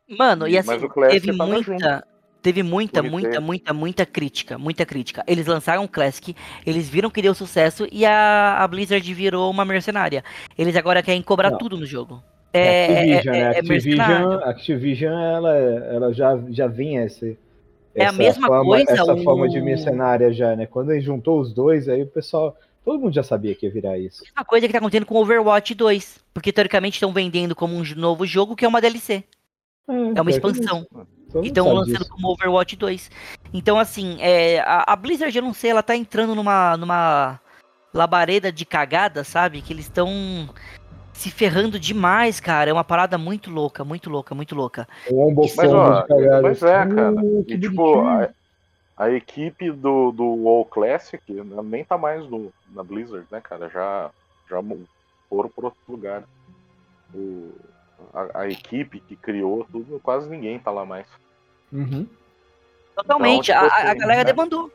Mano, e assim, o Classic teve muita. Teve muita, muita, muita, muita crítica, muita crítica. Eles lançaram o Classic, eles viram que deu sucesso e a, a Blizzard virou uma mercenária. Eles agora querem cobrar Não. tudo no jogo. É, É, Activision, é- né? é mercenário. Activision, Activision ela, ela já, já vinha esse, É a essa mesma fama, coisa, essa o- fama de mercenária já, né? Quando ele juntou os dois, aí o pessoal, todo mundo já sabia que ia virar isso. Mesma coisa que tá acontecendo com Overwatch 2. Porque teoricamente estão vendendo como um novo jogo que é uma DLC. É uma pior que expansão. Então lançando disso. como Overwatch 2. Então, assim, é, a, a Blizzard, eu não sei, ela tá entrando numa, numa labareda de cagada, sabe? Que eles estão se ferrando demais, cara. É uma parada muito louca, muito louca, muito louca. Um ombocombo Mas, ó, mas é, cara. E, tipo, a, a equipe do, do WoW Classic né, nem tá mais no, na Blizzard, né, cara? Já, já foram por outro lugar. O, a, a equipe que criou tudo, quase ninguém tá lá mais. Uhum. Totalmente, Então, tipo a, a assim, galera né? demandou.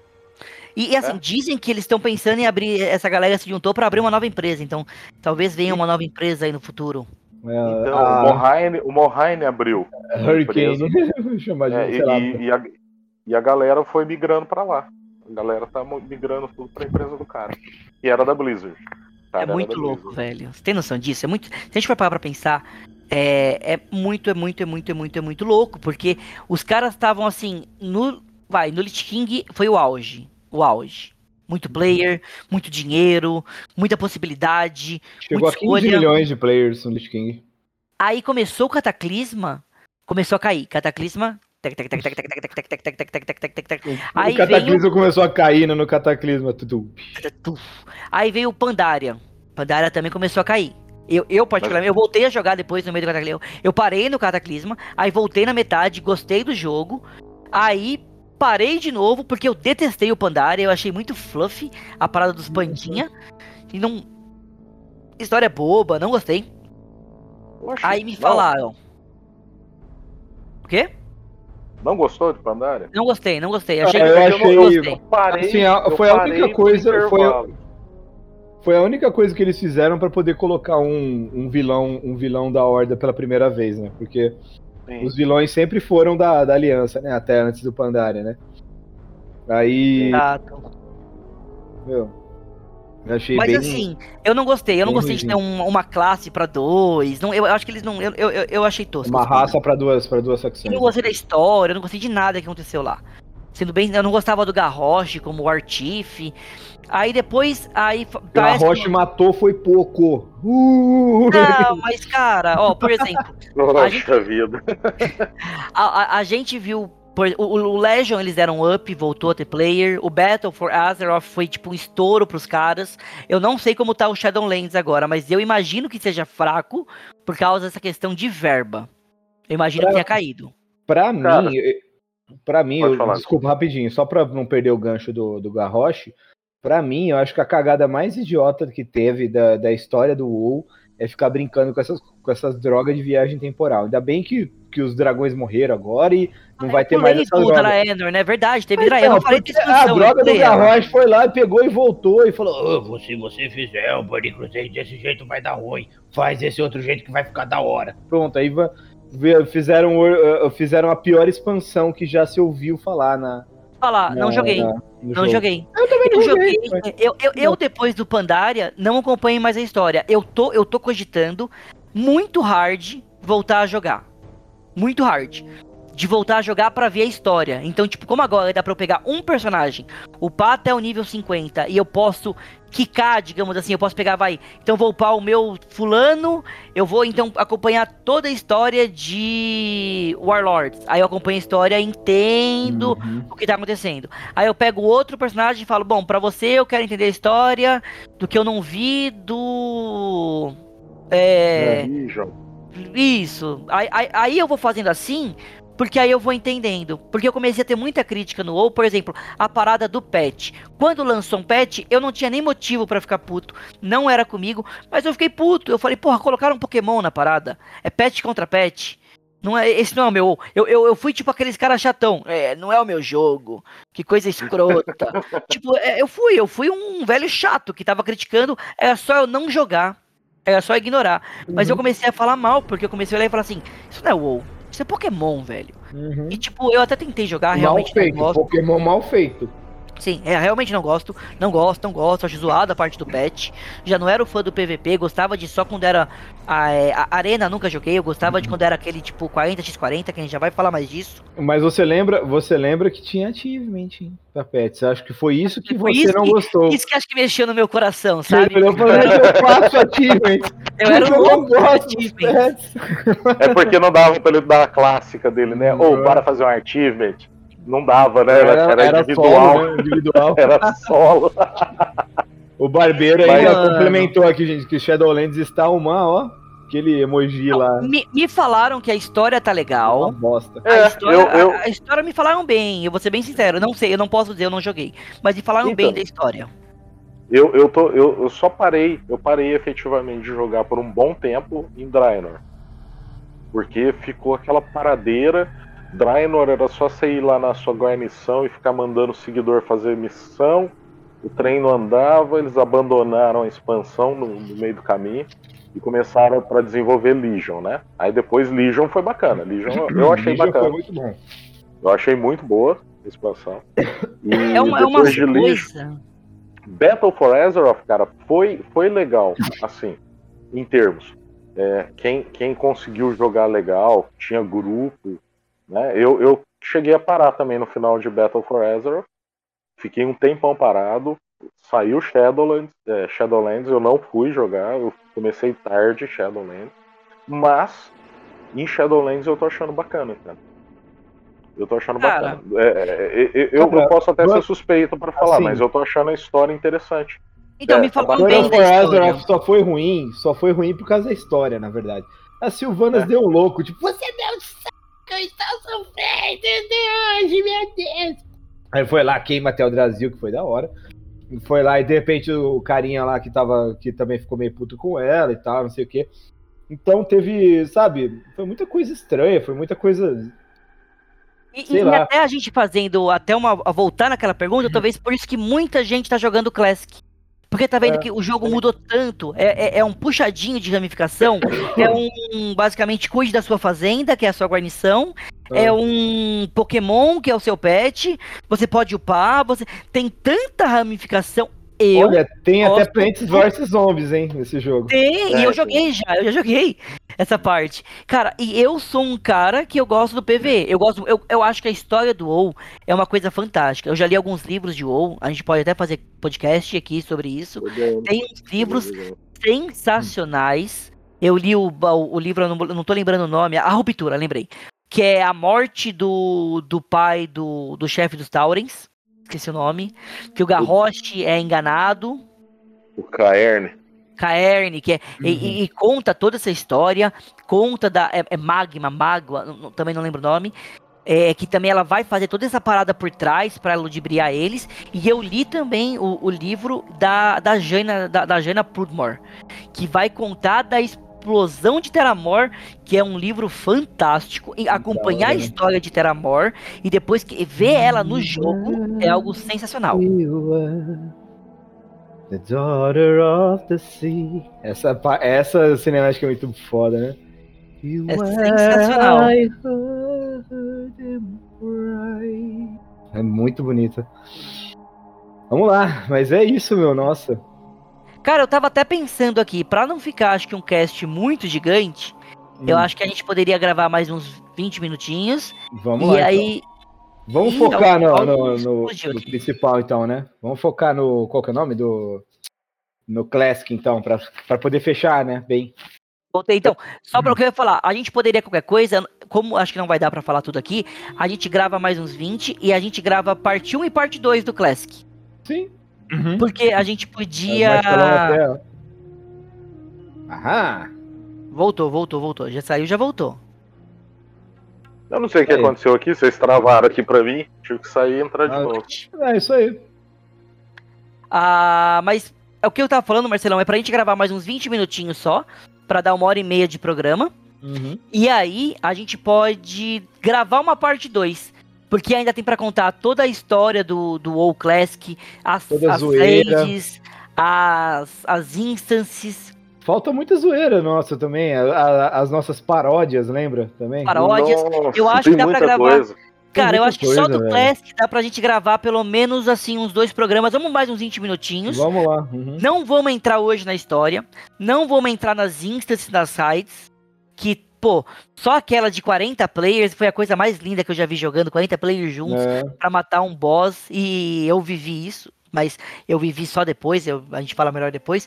E, e, assim, É. dizem que eles estão pensando em abrir. Essa galera se juntou pra abrir uma nova empresa. Então, talvez venha uma nova empresa aí no futuro. É, Então, a o Mohine, o Mohine abriu. Hurricane, vou chamar de, É, lá, e, e a, e a galera foi migrando pra lá. A galera tá migrando tudo pra empresa do cara. Que era da Blizzard. Cara É era muito louco, Blizzard. velho. Você tem noção disso? É muito. Se a gente for parar pra pensar, é, é muito, é muito, é muito, é muito, é muito louco. Porque os caras estavam assim, no vai, no Lich King foi o auge. O auge. Muito player, muito dinheiro, muita possibilidade. Chegou muita a 15 escolha. milhões de players no Lich King. Aí começou o Cataclisma, começou a cair. Cataclisma. Aí o Cataclisma veio... começou a cair no Cataclisma. Tudo. Aí veio o Pandaria. Pandaria também começou a cair. Eu, eu particularmente, eu voltei a jogar depois no meio do Cataclisma. Eu parei no Cataclisma, aí voltei na metade, gostei do jogo. Aí parei de novo, porque eu detestei o Pandaria, eu achei muito fluffy a parada dos pandinha. E não. História boba, não gostei. Oxe, Aí me não- falaram. O quê? Não gostou de Pandaria? Não gostei, não gostei. Achei Ah, que eu não achei- gostei. Eu parei, Assim, a- eu foi a única coisa- foi a-. Foi a única coisa que eles fizeram pra poder colocar um, um vilão um vilão da Horda pela primeira vez, né? Porque Sim. os vilões sempre foram da, da Aliança, né? Até antes do Pandaria, né? Aí, Exato. meu, eu achei Mas bem... assim, eu não gostei. Eu não bem gostei de ter um- uma classe pra dois. Não, eu, eu acho que eles não. Eu, eu, eu- eu achei tosco. uma assim. raça pra duas, pra duas Eu facções. não gostei da história, eu não gostei de nada que aconteceu lá. Sendo bem, eu não gostava do Garrosh como o Artif. Aí depois, aí A parece que- Roche matou foi pouco. Uh! Não, mas cara, ó, por exemplo, Poxa vida. a, a, a gente viu. por- o, o Legion eles deram up, voltou a ter player. O Battle for Azeroth foi tipo um estouro pros caras. Eu não sei como tá o Shadowlands agora, mas eu imagino que seja fraco por causa dessa questão de verba. Eu imagino que Pra- tenha caído. Pra Cara, mim, pra mim, eu- desculpa rapidinho, só pra não perder o gancho do, do Garrosh, pra mim, eu acho que a cagada mais idiota que teve da, da história do WoW é ficar brincando com essas, com essas drogas de viagem temporal. Ainda bem que, que os dragões morreram agora e não vai ter mais pulei essa do droga. Draenor, né? Verdade, teve Então, Draenor. Eu falei expansão, a droga do. Garrosh foi lá, pegou e voltou e falou: "Ô, se você fizer o Burning Crusade desse jeito vai dar ruim. Faz esse outro jeito que vai ficar da hora. Pronto, aí fizeram, uh, fizeram a pior expansão que já se ouviu falar na. Falar, não na- joguei. Não jogo. joguei. Eu também Eu não joguei. joguei. mas- Eu, eu, eu, depois do Pandaria, não acompanhei mais a história. Eu tô, eu tô cogitando muito hard voltar a jogar. Muito hard. De voltar a jogar pra ver a história. Então, tipo, como agora dá pra eu pegar um personagem, upar até o nível 50 e eu posso quicar, digamos assim, eu posso pegar, vai. Então, vou upar o meu fulano, eu vou então acompanhar toda a história de Warlords. Aí eu acompanho a história, entendo Uhum. o que tá acontecendo. Aí eu pego outro personagem e falo, bom, pra você eu quero entender a história do que eu não vi do. É. Isso. Aí, aí, aí eu vou fazendo assim, porque aí eu vou entendendo. Porque eu comecei a ter muita crítica no WoW, por exemplo, a parada do patch. Quando lançou um patch, eu não tinha nem motivo pra ficar puto. Não era comigo, mas eu fiquei puto. Eu falei, porra, colocaram um Pokémon na parada. É patch contra patch. Não é, esse não é o meu. Eu, eu, eu fui tipo aqueles caras chatão. É, não é o meu jogo. Que coisa escrota. tipo, é, eu fui, eu fui um velho chato que tava criticando. Era só eu não jogar. Era só ignorar. Mas eu comecei a falar mal, porque eu comecei a olhar e falar assim: Isso não é WoW. Isso é Pokémon, velho. Uhum. E tipo, eu até tentei jogar, Mal realmente feito. Pokémon mal feito. Sim, é, realmente não gosto. Não gosto, não gosto. Acho zoado a parte do patch. Já não era o fã do PVP, gostava de só quando era a, é, a Arena, nunca joguei. Eu gostava de quando era aquele tipo 40x40, que a gente já vai falar mais disso. Mas você lembra, você lembra que tinha achievement hein, pra Pets. Acho que foi isso que Foi você isso não que- gostou. Isso que acho que mexeu no meu coração, sabe? Ele olhou e falou, eu faço achievement. Eu era um eu louco pets. É porque não dava pra ele dar a clássica dele, né? Ou Uhum. para fazer um achievement. Não dava, né? Era, Era, era individual. solo, né? individual. Era solo. O barbeiro Mas- ainda Mano. complementou aqui, gente, que Shadowlands está uma, ó, aquele emoji lá. Me, me falaram que a história tá Uma legal. bosta. A, É, história, eu- eu- a- a história me falaram bem, eu vou ser bem sincero, não sei, eu não posso dizer, eu não joguei. Mas me falaram Então. bem da história. Eu, eu, tô, eu, eu só parei, eu parei efetivamente de jogar por um bom tempo em Draenor. Porque ficou aquela paradeira. Draenor era só você ir lá na sua guarnição e ficar mandando o seguidor fazer missão. O trem não andava, eles abandonaram a expansão no, no meio do caminho e começaram para desenvolver Legion, né? Aí depois Legion foi bacana. Legion eu achei Legion bacana. Foi muito bom. Eu achei muito boa a expansão. E É uma, é uma de Legion, coisa. Battle for Azeroth, cara, foi, foi legal, assim, em termos. É, quem, quem conseguiu jogar legal, tinha grupo, né? Eu, eu cheguei a parar também no final de Battle for Azeroth. Fiquei um tempão parado. Saiu Shadowlands, é, Shadowlands, eu não fui jogar, eu comecei tarde Shadowlands. Mas em Shadowlands eu tô achando bacana, cara. Eu tô achando Cara. bacana. É, é, é, eu, Cara, eu posso até ser suspeito pra falar, assim, mas eu tô achando a história interessante. Então, É, me falaram Battle bem Battle da for história. Só foi ruim, só foi ruim por causa da história, na verdade. A Sylvanas É. deu um louco, tipo, você deu saco, eu estou sofrendo de hoje, meu Deus. Aí foi lá, queima até o Brasil, que foi da hora. Foi lá e de repente o carinha lá que tava, que também ficou meio puto com ela e tal, não sei o quê. Então teve, sabe, foi muita coisa estranha, foi muita coisa. E, Sei e lá. até a gente fazendo, até uma, voltar naquela pergunta, talvez por isso que muita gente tá jogando Classic. Porque tá vendo É. que o jogo mudou tanto. É, é, é um puxadinho de ramificação. é um, basicamente, cuide da sua fazenda, que é a sua guarnição. É um Pokémon, que é o seu pet. Você pode upar. Você tem tanta ramificação. Eu Olha, tem até Plants vs Zombies, hein, nesse jogo. Tem, É, e eu joguei já, eu já joguei essa parte. Cara, e eu sou um cara que eu gosto do PV. Eu gosto, eu, eu acho que a história do WoW é uma coisa fantástica. Eu já li alguns livros de WoW, a gente pode até fazer podcast aqui sobre isso. Tem uns livros sensacionais. Eu li o, o, o livro, eu não, não tô lembrando o nome, A Ruptura, lembrei. Que é a morte do, do pai do, do chefe dos Taurens. Esqueci o nome. Que o Garrosh é enganado. O Caerne. Caerne, que é, e- Uhum. e, e conta toda essa história, conta da é, é Magma, Mágoa, não- também não lembro o nome, é, que também ela vai fazer toda essa parada por trás para ludibriar eles. E eu li também o, o livro da, da Jaina, da, da Jaina Prudmore, que vai contar da explosão de Terramor, que é um livro fantástico, e acompanhar a história de Terramor e depois que ver ela no jogo é algo sensacional. The daughter of the sea. Essa, essa cinemática é muito foda, né? É sensacional. É muito bonita. Vamos lá, mas é isso, meu, nossa. Cara, eu tava até pensando aqui, pra não ficar, acho que um cast muito gigante, eu Hum, acho que a gente poderia gravar mais uns 20 minutinhos. Vamos e lá. então. aí. Vamos Ih, focar no, no, no- no principal, então, né? Vamos focar no. Qual que é o nome? Do. No Classic, então, pra, pra poder fechar, né? Bem. Voltei. Então, só pra o que eu ia falar, a gente poderia qualquer coisa, como acho que não vai dar pra falar tudo aqui, a gente grava mais uns 20 e a gente grava parte 1 e parte 2 do Classic. Sim. Porque a gente podia. Até. Aham. Voltou, voltou, voltou. Já saiu, já voltou. Eu não sei o que Aí. aconteceu aqui, vocês travaram aqui pra mim. Tive que sair e entrar de Ah, novo. É isso aí. Ah, mas é o que eu tava falando, Marcelão, é pra gente gravar mais uns 20 minutinhos só, pra dar uma hora e meia de programa. E aí a gente pode gravar uma parte 2. Porque ainda tem pra contar toda a história do, do WoW Classic, as, Toda as raids, as, as instances. Falta muita zoeira nossa também. a- a- as nossas paródias, lembra? Também? Paródias. Nossa, eu acho que dá pra gravar. coisa. Cara, eu acho que só coisa, do velho. Classic dá pra gente gravar pelo menos assim uns dois programas. Vamos mais uns 20 minutinhos. Vamos lá. uhum. Não vamos entrar hoje na história. Não vamos entrar nas instances das sites. Que, pô, só aquela de 40 players foi a coisa mais linda que eu já vi jogando. 40 players juntos É, pra matar um boss. E eu vivi isso. Mas eu vivi só depois. eu- a gente fala melhor depois.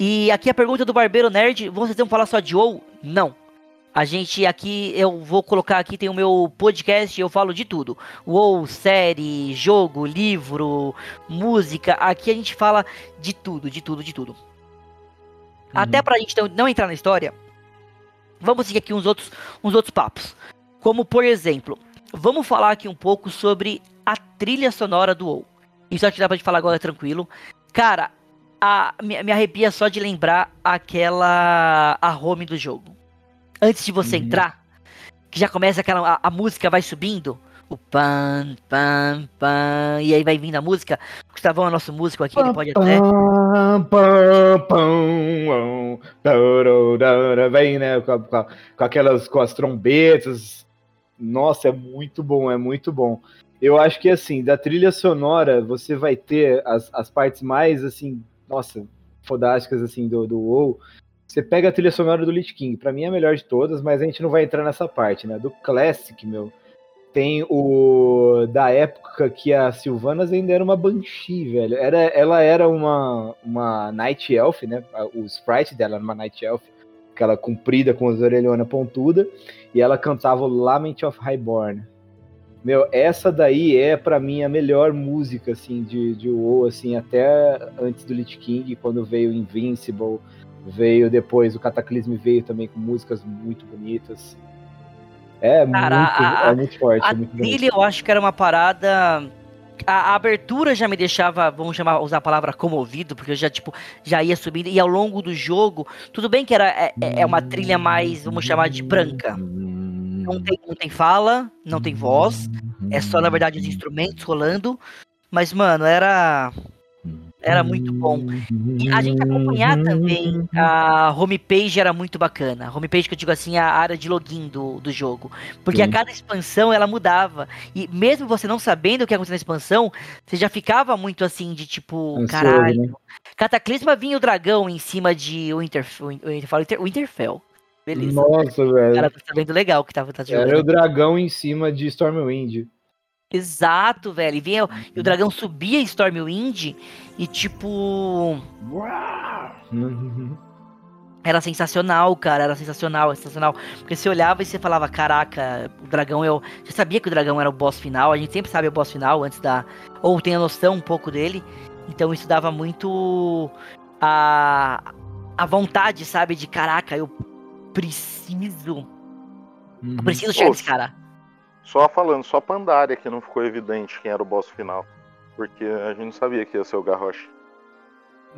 E aqui a pergunta do Barbeiro Nerd: vocês vão falar só de WoW? Não. A gente aqui, eu vou colocar aqui, tem o meu podcast, eu falo de tudo. WoW, série, jogo, livro, música. Aqui a gente fala de tudo, de tudo, de tudo. Até pra gente não entrar na história, vamos seguir aqui uns outros, uns outros papos. Como, por exemplo, vamos falar aqui um pouco sobre a trilha sonora do WoW. Isso acho que dá pra gente falar agora tranquilo. Cara, a, me, me arrepia só de lembrar aquela a home do jogo. Antes de você Uhum. entrar, que já começa aquela a, a música vai subindo, o pan pan pan e aí vai vindo a música. O Gustavão é nosso músico aqui, ele pode até Pam, pam, pam, Vem, né? Com, com com aquelas com as trombetas. Nossa, é muito bom, é muito bom. Eu acho que assim, da trilha sonora, você vai ter as, as partes mais assim, nossa, fodásticas assim do, do WoW. Você pega a trilha sonora do Lich King, pra mim é a melhor de todas, mas a gente não vai entrar nessa parte, né? Do Classic, meu. Tem o da época que a Sylvanas ainda era uma Banshee, velho. Era, ela era uma, uma Night Elf, né? O sprite dela era uma Night Elf, aquela comprida com as orelhonas pontuda, e ela cantava o Lament of Highborn. Meu, essa daí é pra mim a melhor música assim de, de WoW, assim, até antes do Lich King, quando veio Invincible, veio depois o Cataclysm veio também com músicas muito bonitas. É Cara, muito, a- é muito forte, A é muito trilha eu acho que era uma parada. A, a abertura já me deixava, vamos chamar, usar a palavra comovido, porque eu já, tipo, já ia subindo. E ao longo do jogo, tudo bem que era, é, é uma trilha mais, vamos chamar de branca. Não tem, não tem fala, não tem voz. É só, na verdade, os instrumentos rolando. Mas, mano, era. Era muito bom. E a gente acompanhar também a homepage era muito bacana. A homepage que eu digo assim, a área de login do, do jogo. Porque a Sim. cada expansão ela mudava. E mesmo você não sabendo o que aconteceu na expansão, você já ficava muito assim de tipo, Ansioso, caralho. né? Cataclisma vinha o dragão em cima de Winterfell. Winter, Winterfell. Beleza. Nossa, O velho. cara tá sabendo legal que tava tá jogando. Era o dragão em cima de Stormwind. Exato, velho. E, vinha, e o dragão subia Stormwind e tipo. Uhum. Era sensacional, cara, era sensacional, era sensacional. Porque você olhava e você falava, caraca, o dragão é o. Você sabia que o dragão era o boss final, a gente sempre sabe o boss final antes da. Ou tem a noção um pouco dele. Então isso dava muito a. a vontade, sabe, de caraca, eu preciso. Uhum. Eu preciso chegar nesse cara. Só falando, só Pandaria que não ficou evidente quem era o boss final. Porque a gente não sabia que ia ser o Garrosh.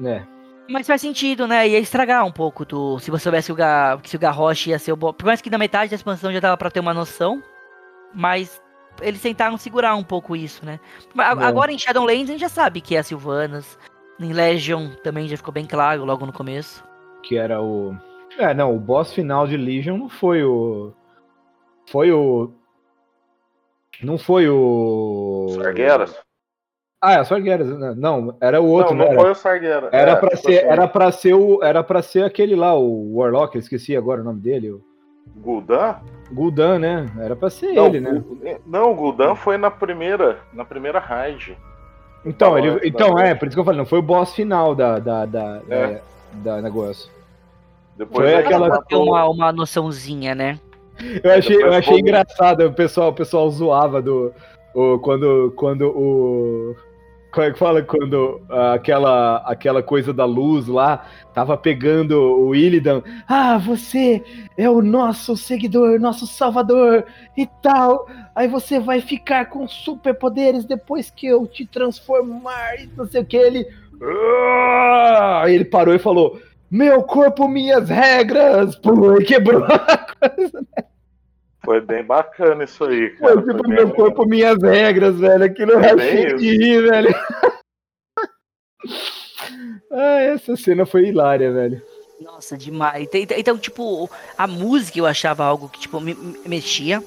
É. Mas faz sentido, né? Ia estragar um pouco do. Se você soubesse que o, Ga, que se o Garrosh ia ser o boss. Por mais que na metade da expansão já dava pra ter uma noção. Mas eles tentaram segurar um pouco isso, né? É. Agora em Shadowlands a gente já sabe que é a Sylvanas. Em Legion também já ficou bem claro logo no começo. Que era o. É, não, o boss final de Legion não foi o. Foi o. Não foi o. Sargueras? Ah, é, Sargeras. né? Não, era o outro, não, não era? foi o Sarguera. Era É, pra tipo ser, assim, era para ser o, era para ser aquele lá, o Warlock, eu esqueci agora o nome dele, o Gul'dan? Gul'dan, né? Era pra ser Não, ele, né? Não, o Gul'dan foi na primeira, na primeira raid. Então, ele, antes então é, por isso que eu falei, não foi o boss final da da da, É. da, da negócio. Depois Foi ele aquela- Pra ter uma, uma noçãozinha, né? Eu achei, eu achei engraçado, o pessoal, o pessoal zoava do o, quando quando o como é que fala quando ah, aquela aquela coisa da luz lá tava pegando o Illidan. Ah, você é o nosso seguidor, nosso salvador e tal. Aí você vai ficar com superpoderes depois que eu te transformar e não sei o que ele Ah! Aí ele parou e falou: "Meu corpo, minhas regras". Pô, e quebrou Foi bem bacana isso aí, cara. Foi Foi tipo, bem meu corpo, minhas regras, velho. Aquilo eu É achei bem de rir, velho. ah, essa cena foi hilária, velho. Nossa, demais. Então, então, tipo, a música eu achava algo que, tipo, me, me mexia.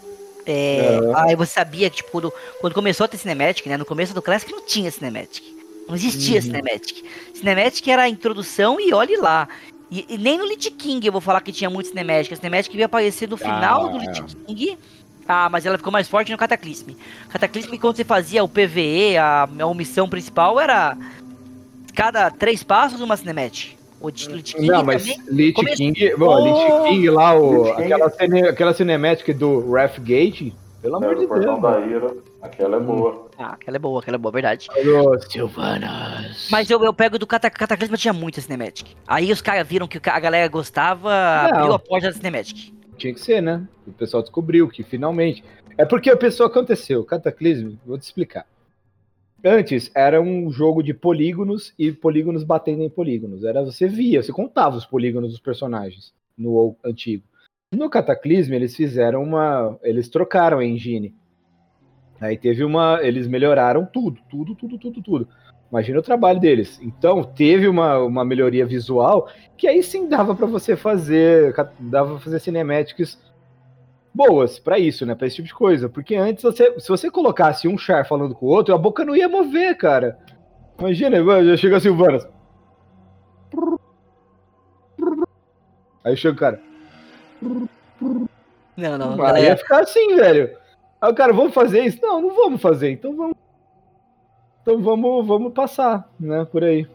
É, Aham. Aí você sabia que, tipo, quando, quando começou a ter Cinematic, né? No começo do Classic não tinha Cinematic. Não existia Uhum. Cinematic. Cinematic era a introdução e olhe lá. E, e nem no Lit King eu vou falar que tinha muito Cinematic. A Cinematic ia aparecer no final Ah, do é. Lit King. Ah, mas ela ficou mais forte no Cataclysm. Cataclysm, quando você fazia o PVE, a, a omissão principal era cada três passos uma Cinematic. O de Lit King Não, mas também. Lich King, bom, Lich Oh! King lá, o, Lich King. aquela, cine, aquela cinemática do Wrathgate, pelo amor Era de Deus. da Ira. Aquela é boa. Ah, aquela é boa, aquela é boa, verdade. mano. Sylvanas. Mas eu, eu pego do Cata- Cataclysma, tinha muita Cinematic. Aí os caras viram que a galera gostava, abriu a porta da Cinematic. Tinha que ser, né? O pessoal descobriu que finalmente. É porque a pessoa aconteceu, Cataclysm, vou te explicar. Antes era um jogo de polígonos e polígonos batendo em polígonos. Era você via, você contava os polígonos dos personagens no antigo. No Cataclysm eles fizeram uma, eles trocaram a engine. Aí teve uma, eles melhoraram tudo, tudo, tudo, tudo, tudo. Imagina o trabalho deles. Então teve uma, uma melhoria visual que aí sim dava pra você fazer, dava pra fazer cinematics boas pra isso, né? Pra esse tipo de coisa. Porque antes, você, se você colocasse um char falando com o outro, a boca não ia mover, cara. Imagina, já chega a Silvanas. Aí chega o cara. Não, não, Aí galera. ia ficar assim, velho. Aí o cara, vamos fazer isso? Não, não vamos fazer. Então vamos. Então vamos, vamos passar, né? Por aí.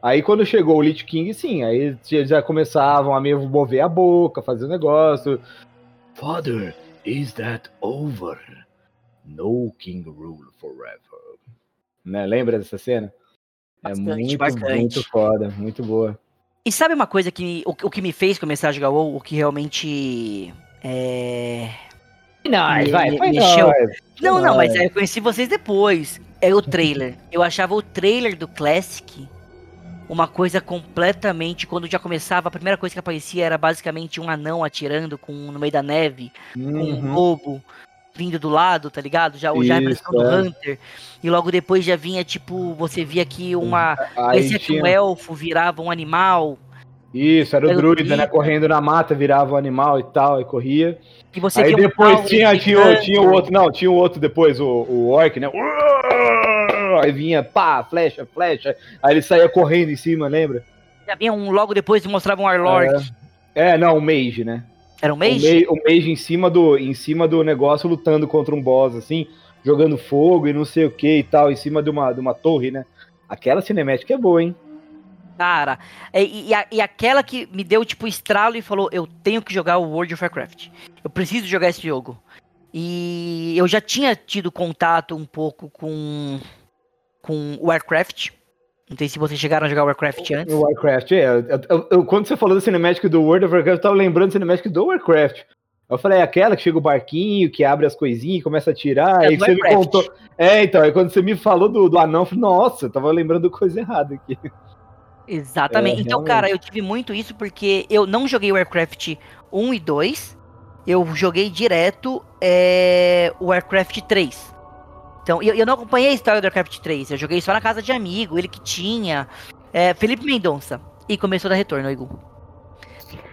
Aí quando chegou o Lich King, sim, aí já- já começavam a meio mover a boca, fazer o negócio. Father, is that over? No king rule forever. Né? Lembra dessa cena? Bastante, é muito, bastante. muito foda, muito boa. E sabe uma coisa que o, o que me fez começar a jogar WoW, o que realmente é Nós, vai, foi mexeu. nós. Não, não, mas Nós. eu conheci vocês depois. É o trailer. Eu achava o trailer do Classic uma coisa completamente. Quando já começava, a primeira coisa que aparecia era basicamente um anão atirando com, no meio da neve, com um Uhum. lobo vindo do lado, tá ligado? Já, já a Isso, impressão do é. Hunter. E logo depois já vinha, tipo, você via que uma. Parecia que tinha- um elfo virava um animal. Isso, era o o druida, né? Correndo na mata, virava um animal e tal, e corria. E você Aí um depois Tauro tinha, tinha, o- tinha o outro, não, tinha o outro depois, o, o orc, né? Aí vinha, pá, flecha, flecha. Aí ele saía correndo em cima, lembra? Já vinha um logo depois e mostrava um Warlord. É, não, o mage, né? Era um mage? ma- O mage em cima do, em cima do negócio lutando contra um boss, assim, jogando fogo e não sei o que e tal, em cima de uma, de uma torre, né? Aquela cinemática é boa, hein? Cara, e, e a- e aquela que me deu, tipo, estralo e falou, eu tenho que jogar o World of Warcraft. Eu preciso jogar esse jogo. E eu já tinha tido contato um pouco com, com Warcraft. Não sei se vocês chegaram a jogar Warcraft antes. O Warcraft, é. eu- eu- eu- quando você falou da cinemática do World of Warcraft, eu tava lembrando da cinemática do Warcraft. Eu falei, é aquela que chega o barquinho, que abre as coisinhas e começa a tirar. É aí do você me contou. É, então, aí quando você me falou do, do anão, eu falei, nossa, eu tava lembrando coisa errada aqui. Exatamente. É, então, realmente. cara, eu tive muito isso porque eu não joguei Warcraft 1 e 2. Eu joguei direto é, o Warcraft 3. Então, eu, eu não acompanhei a história do Warcraft 3. Eu joguei só na casa de amigo, ele que tinha. É, Felipe Mendonça. E começou a dar retorno, Igor.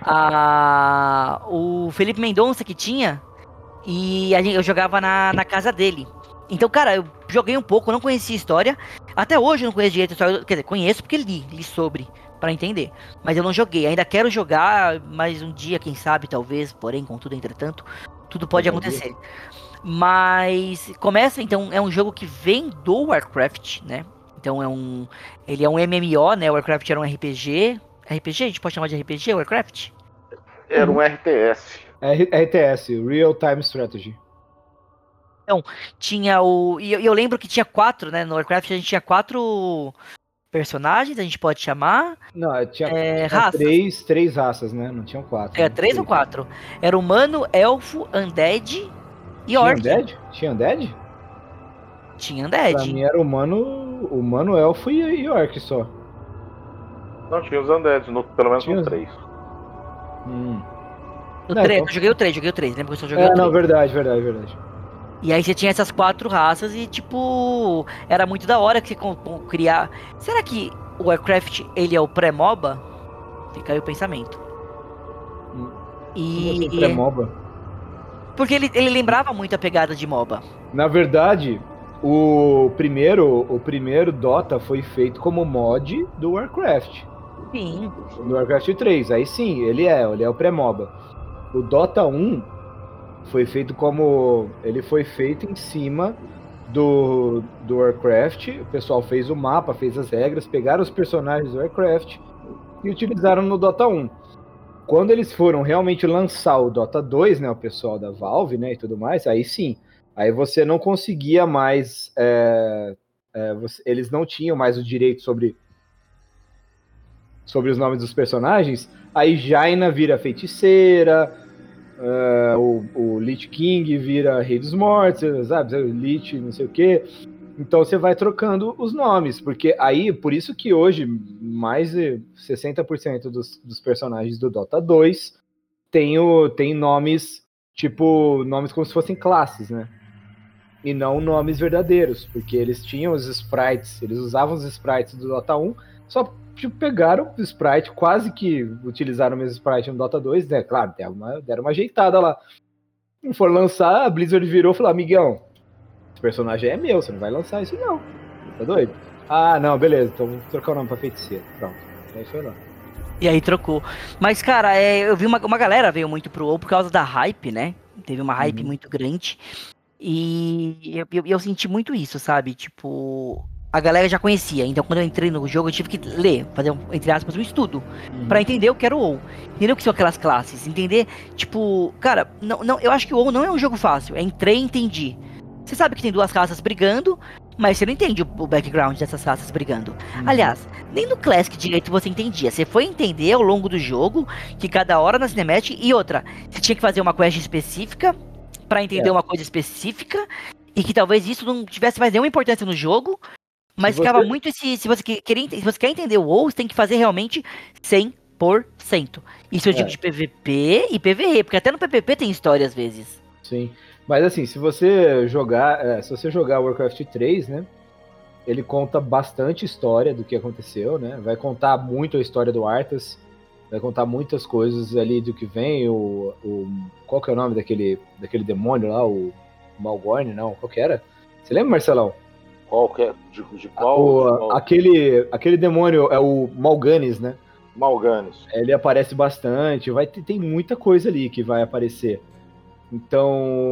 Ah, o Felipe Mendonça que tinha. E eu jogava na, na casa dele. Então, cara, eu joguei um pouco, não conhecia a história. Até hoje eu não conheço direito a história. Quer dizer, conheço porque li, li sobre, pra entender. Mas eu não joguei. Ainda quero jogar, mas um dia, quem sabe, talvez, porém, contudo, entretanto, tudo pode dia. Mas começa, então, é um jogo que vem do Warcraft, né? Então é um. Ele é um MMO, né? O Warcraft era um RPG. RPG? A gente pode chamar de RPG, Warcraft? Era um RTS. R- RTS, Real Time Strategy. Tinha o. E eu, eu lembro que tinha quatro, né? No Warcraft a gente tinha quatro personagens, a gente pode chamar. Não, tinha, É, tinha raças. três, três raças, né? Não tinham quatro. Era né? três ou quatro? Era humano, elfo, undead e Tinha orc. Undead? Tinha Undead? Tinha Pra undead. mim era humano, humano, elfo e, e orc só. Não, tinha os undeads, no, pelo menos Tinha no os- 3. Hum. No Não, três, então- eu joguei o 3, joguei o 3. Lembra que eu só joguei É, o 3? não, verdade, verdade, verdade. E aí você tinha essas quatro raças e, tipo, era muito da hora que você com- com- criar. Será que o Warcraft ele é o pré-MOBA? Fica aí o pensamento. Hum. E. Você é MOBA. Porque ele, ele lembrava muito a pegada de MOBA. Na verdade, o primeiro, o primeiro Dota foi feito como mod do Warcraft. Sim. Do Warcraft 3. Aí sim, ele é, ele é o pré-MOBA. O Dota 1 foi feito como. Ele foi feito em cima do, do Warcraft. O pessoal fez o mapa, fez as regras, pegaram os personagens do Warcraft e utilizaram no Dota 1. Quando eles foram realmente lançar o Dota 2, né, o pessoal da Valve, né, e tudo mais, aí sim, aí você não conseguia mais, é, é, você- eles não tinham mais o direito sobre sobre os nomes dos personagens. Aí Jaina vira feiticeira, é, o, o Lich King vira Rei dos Mortos, sabe? O Lich, não sei o quê. Então você vai trocando os nomes, porque aí, por isso que hoje mais de 60% dos, dos personagens do Dota 2 tem, o, tem nomes, tipo, nomes como se fossem classes, né? E não nomes verdadeiros, porque eles tinham os sprites, eles usavam os sprites do Dota 1, só tipo, pegaram o sprite, quase que utilizaram o mesmo sprite no Dota 2, né? Claro, deram uma, deram uma ajeitada lá. Não for lançar, a Blizzard virou e falou: amigão, esse personagem é meu, você não vai lançar isso não. Tá doido? Ah, não, beleza, então vou trocar o nome pra feiticeira. Pronto. Aí foi lá. E aí trocou. Mas, cara, é, eu vi uma, uma galera veio muito pro WoW por causa da hype, né? Teve uma hype Uhum. muito grande. E eu, eu, eu senti muito isso, sabe? Tipo, a galera já conhecia. Então, quando eu entrei no jogo, eu tive que ler, fazer, um, entre aspas, um estudo. Pra entender o que era o WoW. Entender o que são aquelas classes. Entender, tipo, cara, não, não, eu acho que o WoW não é um jogo fácil. É entrei e entendi. Você sabe que tem duas raças brigando, mas você não entende o, background dessas raças brigando. Uhum. Aliás, nem no Classic direito você entendia. Você foi entender ao longo do jogo que cada hora na Cinematic e outra, você tinha que fazer uma quest específica pra entender É. uma coisa específica e que talvez isso não tivesse mais nenhuma importância no jogo. Mas Se ficava você- muito esse. Se você, que- querer, se você quer entender o WoW, você tem que fazer realmente 100%. Isso eu digo É. de PVP e PVE, porque até no PVP tem história às vezes. Sim. Mas assim, se você jogar, é, se você jogar Warcraft 3, né? Ele conta bastante história do que aconteceu, né? Vai contar muito a história do Arthas, vai contar muitas coisas ali do que vem, o, o qual que é o nome daquele daquele demônio lá, o Malgorn, não, qual que era? Você lembra, Marcelão? Qual que é? De, de qual? O- de qual? aquele aquele demônio é o Malganis, né? Malganis. Ele aparece bastante, vai tem muita coisa ali que vai aparecer. Então,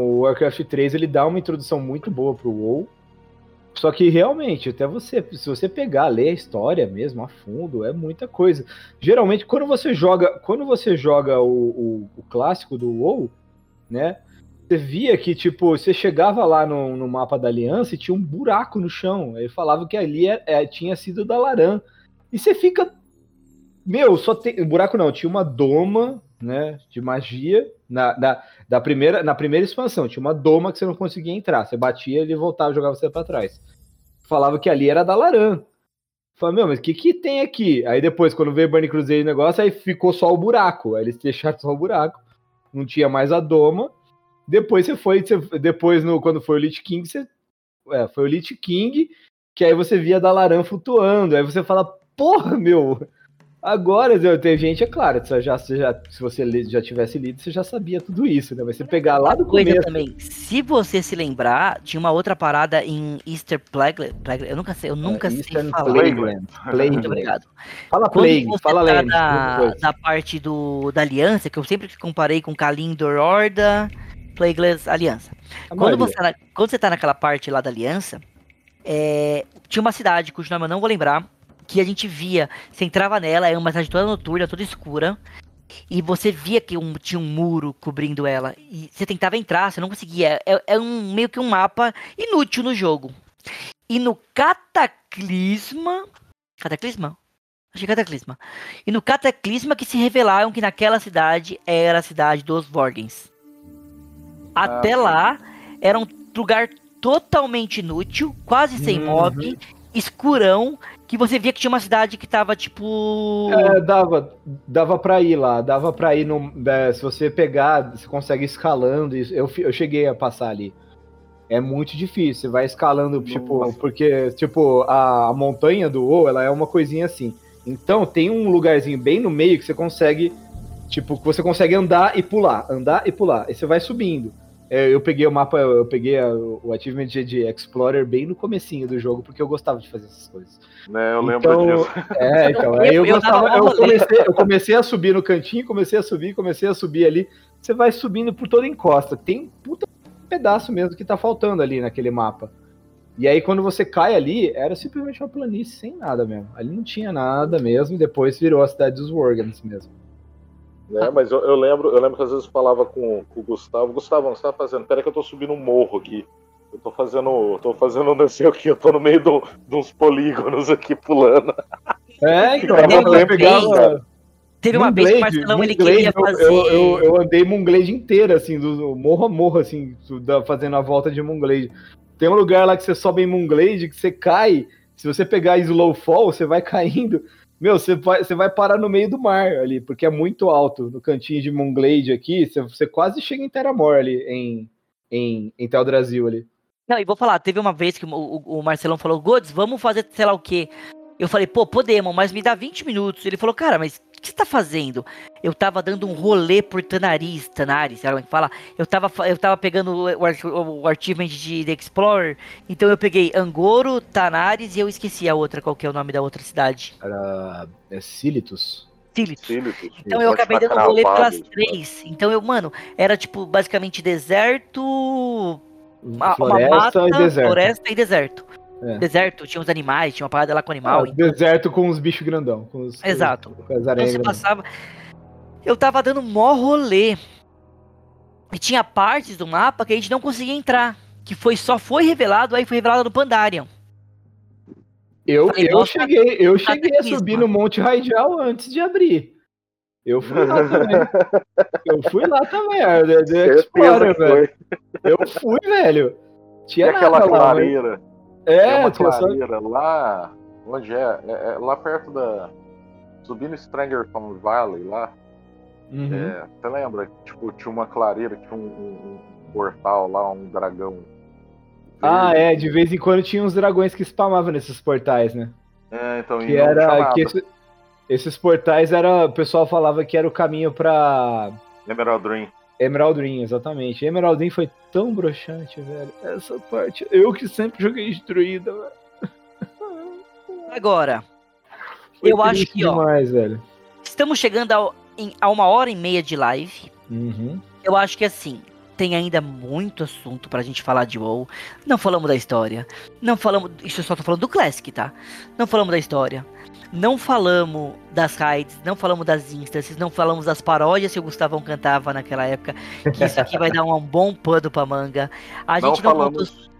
o Warcraft 3 ele dá uma introdução muito boa pro WoW. Só que realmente, até você, se você pegar, ler a história mesmo a fundo, é muita coisa. Geralmente, quando você joga, quando você joga o, o, o clássico do WoW, né? Você via que, tipo, você chegava lá no, no mapa da Aliança e tinha um buraco no chão. Ele falava que ali é- é- tinha sido da Laran. E você fica meu, só tem. Buraco não, tinha uma doma, né? De magia. Na, na, da primeira, na primeira expansão, tinha uma doma que você não conseguia entrar. Você batia, ele voltava jogava você pra trás. Falava que ali era da Laran. Falei, meu, mas o que, que tem aqui? Aí depois, quando veio Burning Crusade e negócio, aí ficou só o buraco. Aí eles deixaram só o buraco. Não tinha mais a doma. Depois você foi. Você, depois, no, quando foi o Lich King, você. É, foi o Lich King, que aí você via da Laran flutuando. Aí você fala, porra, meu. Agora, tem gente, é claro, você já, você já, se você já tivesse lido, você já sabia tudo isso, né? Mas você pegar lá do Coisa começo. também, se você se lembrar, tinha uma outra parada em Easter Plague, Plague eu nunca sei, eu nunca sei É, Eastern falar. Muito obrigado. Fala Quando Plague, você fala tá da, da parte do, da aliança, que eu sempre comparei com Kalindor Horda, Plagueless Aliança. A Quando maioria. você, tá quando você tá naquela parte lá da aliança, é, tinha uma cidade cujo nome eu não vou lembrar, que a gente via, você entrava nela, é uma cidade toda noturna, toda escura, e você via que um- tinha um muro cobrindo ela, e você tentava entrar, você não conseguia, é, é um, meio que um mapa inútil no jogo. E no Cataclisma... Cataclisma? É Cataclisma. E no Cataclisma que se revelaram que naquela cidade era a cidade dos Vorgens. Até sim. lá, era um lugar totalmente inútil, quase sem Uhum. mob, escurão, que você via que tinha uma cidade que tava tipo. É, dava, dava pra ir lá, dava pra ir no. é, se você pegar, você consegue ir escalando. Isso, eu, eu cheguei a passar ali. É muito difícil, você vai escalando, tipo, Nossa. porque, tipo, a, a montanha do WoW, ela é uma coisinha assim. Então tem um lugarzinho bem no meio que você consegue, tipo, que você consegue andar e pular, andar e pular. E você vai subindo. É, eu peguei o mapa, eu peguei a- o achievement de, de Explorer bem no comecinho do jogo, porque eu gostava de fazer essas coisas. Né, eu lembro Então, disso. É, então, aí eu, gostava, eu comecei, eu comecei a subir no cantinho, comecei a subir, comecei a subir ali. Você vai subindo por toda a encosta. Tem um puta pedaço mesmo que tá faltando ali naquele mapa. E aí, quando você cai ali, era simplesmente uma planície sem nada mesmo. Ali não tinha nada mesmo, e depois virou a cidade dos Worgans mesmo. Né, mas eu, eu lembro, eu lembro que às vezes eu falava com, com o Gustavo, Gustavo, você tá fazendo? Pera que eu tô subindo um morro aqui. Eu tô fazendo. eu tô fazendo não sei o que, eu tô no meio do- de uns polígonos aqui pulando. É, então, Teve eu uma pegava. Teve uma vez que o Moonglade, Marcelão ele Moonglade, queria fazer. Eu, eu, eu andei Moonglade inteira, assim, do, morro a morro, assim, da- fazendo a volta de Moonglade. Tem um lugar lá que você sobe em Moonglade, que você cai, se você pegar slow fall, você vai caindo. Meu, você vai, você vai parar no meio do mar ali, porque é muito alto no cantinho de Moonglade aqui. Você, você quase chega em Terramore ali, em, em, em Teldrassil ali. Não, e vou falar, teve uma vez que o, o- Marcelão falou, Godes, vamos fazer sei lá o quê. Eu falei, pô, podemos, mas me dá 20 minutos. Ele falou, cara, mas que você tá fazendo? Eu tava dando um rolê por Tanaris, Tanaris, sabe como é que fala? Eu tava, eu tava pegando o, o, o achievement de, The Explorer, então eu peguei Angoro, Tanaris e eu esqueci a outra, qual que é o nome da outra cidade? Era. É Silitus? Sílitos, Então eu pode acabei dando rolê cravado, pelas né? três. Então eu, mano, era tipo basicamente deserto, uma, uma Floresta mata, e deserto. floresta e deserto. É. Deserto, tinha uns animais, tinha uma parada lá com Ah, animal. deserto com os bichos grandão. Com os, Exato. Com as então você passava. Eu tava dando mó rolê. E tinha partes do mapa que a gente não conseguia entrar. Que foi, só foi revelado, aí foi revelado no Pandarian. Eu, Falei, eu cheguei, eu cheguei a subir no Monte Raijal antes de abrir. Eu fui lá também. Eu fui lá também, The Certeza Explorer, que velho. foi. Eu fui, velho. E Tinha aquela nada lá, Tem É, uma só... clareira lá. Onde é? É- é lá perto da. Subindo Stranger Things Valley lá. Uhum. É, você lembra? Tipo, tinha uma clareira, tinha um, um- um portal lá, um dragão. Ah, é, de vez em quando tinha uns dragões que spamavam nesses portais, né? É, então, Que era. Que esse- esses portais era. O pessoal falava que era o caminho pra. Emerald Dream. Emerald Dream, exatamente. Emerald Dream foi tão broxante, velho. Essa parte. Eu que sempre joguei destruída, velho. Agora, Foi Eu acho que, ó, demais, velho. estamos chegando ao- em- a uma hora e meia de live. Uhum. Eu acho que assim, tem ainda muito assunto pra gente falar de WoW. Não falamos da história. Não falamos. Isso eu só tô falando do Classic, tá? Não falamos da história. Não falamos das raids, não falamos das instances, não falamos das paródias que o Gustavão cantava naquela época. Que isso aqui vai dar um bom pano pra manga. A Não gente não falamos- contou-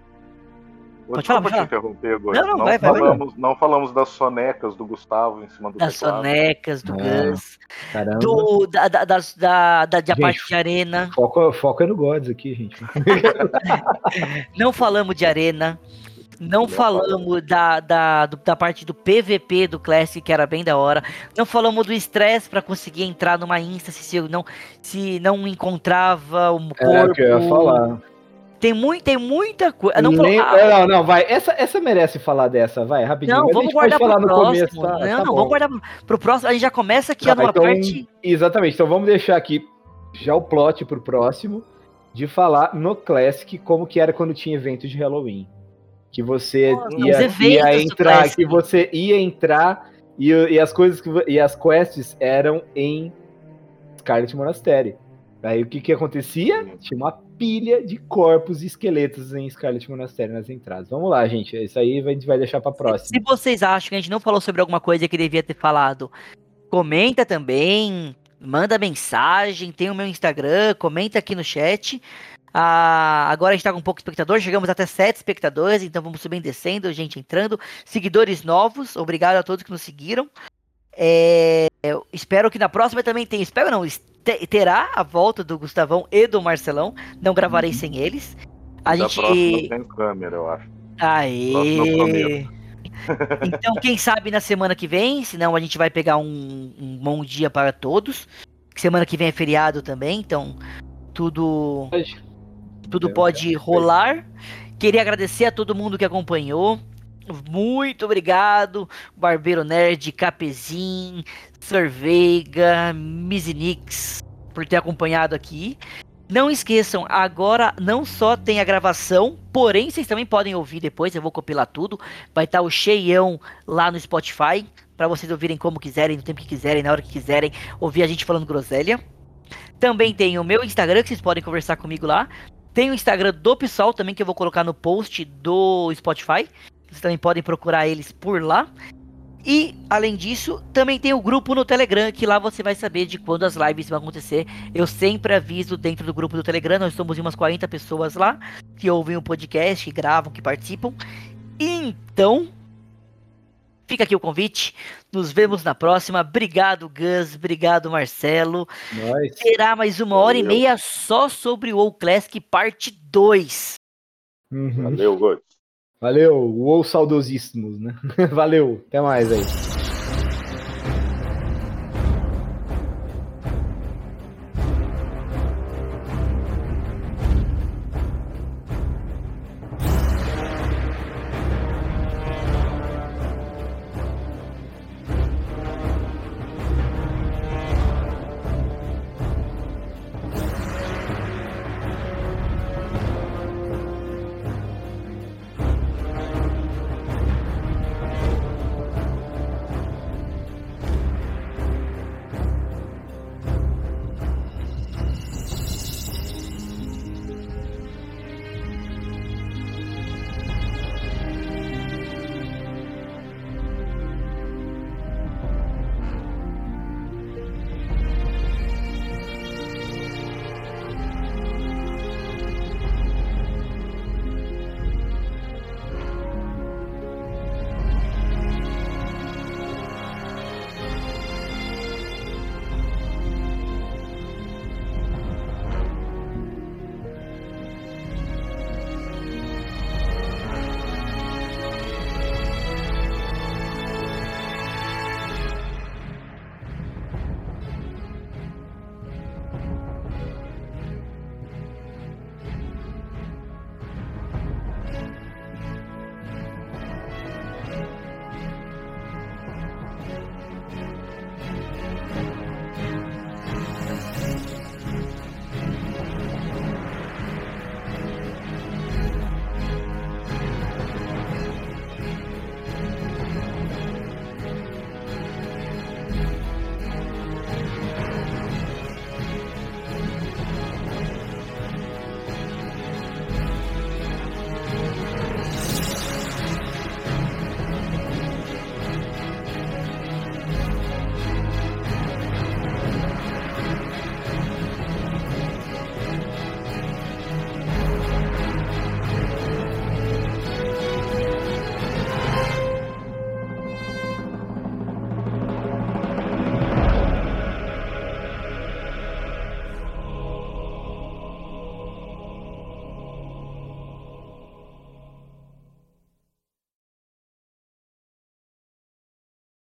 Pode falar, Desculpa te interromper agora. Não, não, vai, vai, vai. falamos, não falamos das sonecas do Gustavo em cima do das teclado. sonecas, do É. Gus, Caramba. do, da, da, da, da, da Gente, parte de arena. Foco, foco é no Gods aqui, gente. Não falamos de arena. Não Não falamos da, da, do- da parte do PVP do Classic, que era bem da hora. Não falamos do estresse para conseguir entrar numa instância se eu não, se não encontrava o corpo. É que eu ia falar. Tem, tem muita coisa. Não, Nem- falou- ah, é, não, não, vai. Essa, essa merece falar dessa, vai, rapidinho. não, vamos guardar pro próximo. começo, tá? não, Tá não, bom. vamos guardar pro- próximo. A gente já começa aqui Tá, numa então, parte. Exatamente, então vamos deixar aqui já o plot pro próximo de falar no Classic como que era quando tinha evento de Halloween. Que você Nossa, ia, ia entrar, que você ia entrar e, e as coisas que, e as quests eram em Scarlet Monastery. Aí o que que acontecia? Tinha uma pilha de corpos e esqueletos em Scarlet Monastery nas entradas. Vamos lá, gente. Isso aí a gente vai deixar pra próxima. Se vocês acham que a gente não falou sobre alguma coisa que devia ter falado, comenta também, manda mensagem, tem o meu Instagram, comenta aqui no chat. Ah, agora a gente tá com pouco espectador, chegamos até sete espectadores, então vamos subindo descendo, gente entrando. Seguidores novos, obrigado a todos que nos seguiram. É, eu espero que na próxima também tenha, espero não, te- terá a volta do Gustavão e do Marcelão, não gravarei sem eles. A da gente... próxima tem câmera, eu acho. Aê! Prometo. Então, quem sabe na semana que vem, senão a gente vai pegar um, um bom dia para todos. Semana que vem é feriado também, então tudo tudo pode rolar. Queria agradecer a todo mundo que acompanhou. Muito obrigado, Barbeiro Nerd, Capezin, Cerveiga, Mizinix, por ter acompanhado aqui. Não esqueçam, agora não só tem a gravação, porém vocês também podem ouvir depois, eu vou compilar tudo. Vai estar o cheião lá no Spotify, para vocês ouvirem como quiserem, no tempo que quiserem, na hora que quiserem, ouvir a gente falando groselha. Também tem o meu Instagram, que vocês podem conversar comigo lá. Tem o Instagram do PSOL também, que eu vou colocar no post do Spotify. Vocês também podem procurar eles por lá. E, além disso, também tem o grupo no Telegram, que lá você vai saber de quando as lives vão acontecer. Eu sempre aviso dentro do grupo do Telegram, nós somos umas 40 pessoas lá, que ouvem o podcast, que gravam, que participam. Então, fica aqui o convite. Nos vemos na próxima. Obrigado, Gus. Obrigado, Marcelo. Nós. Terá mais uma hora e meia só sobre o WoW Classic parte 2. Uhum. Valeu, God. Valeu, o saudosíssimos, né? Valeu, até mais aí.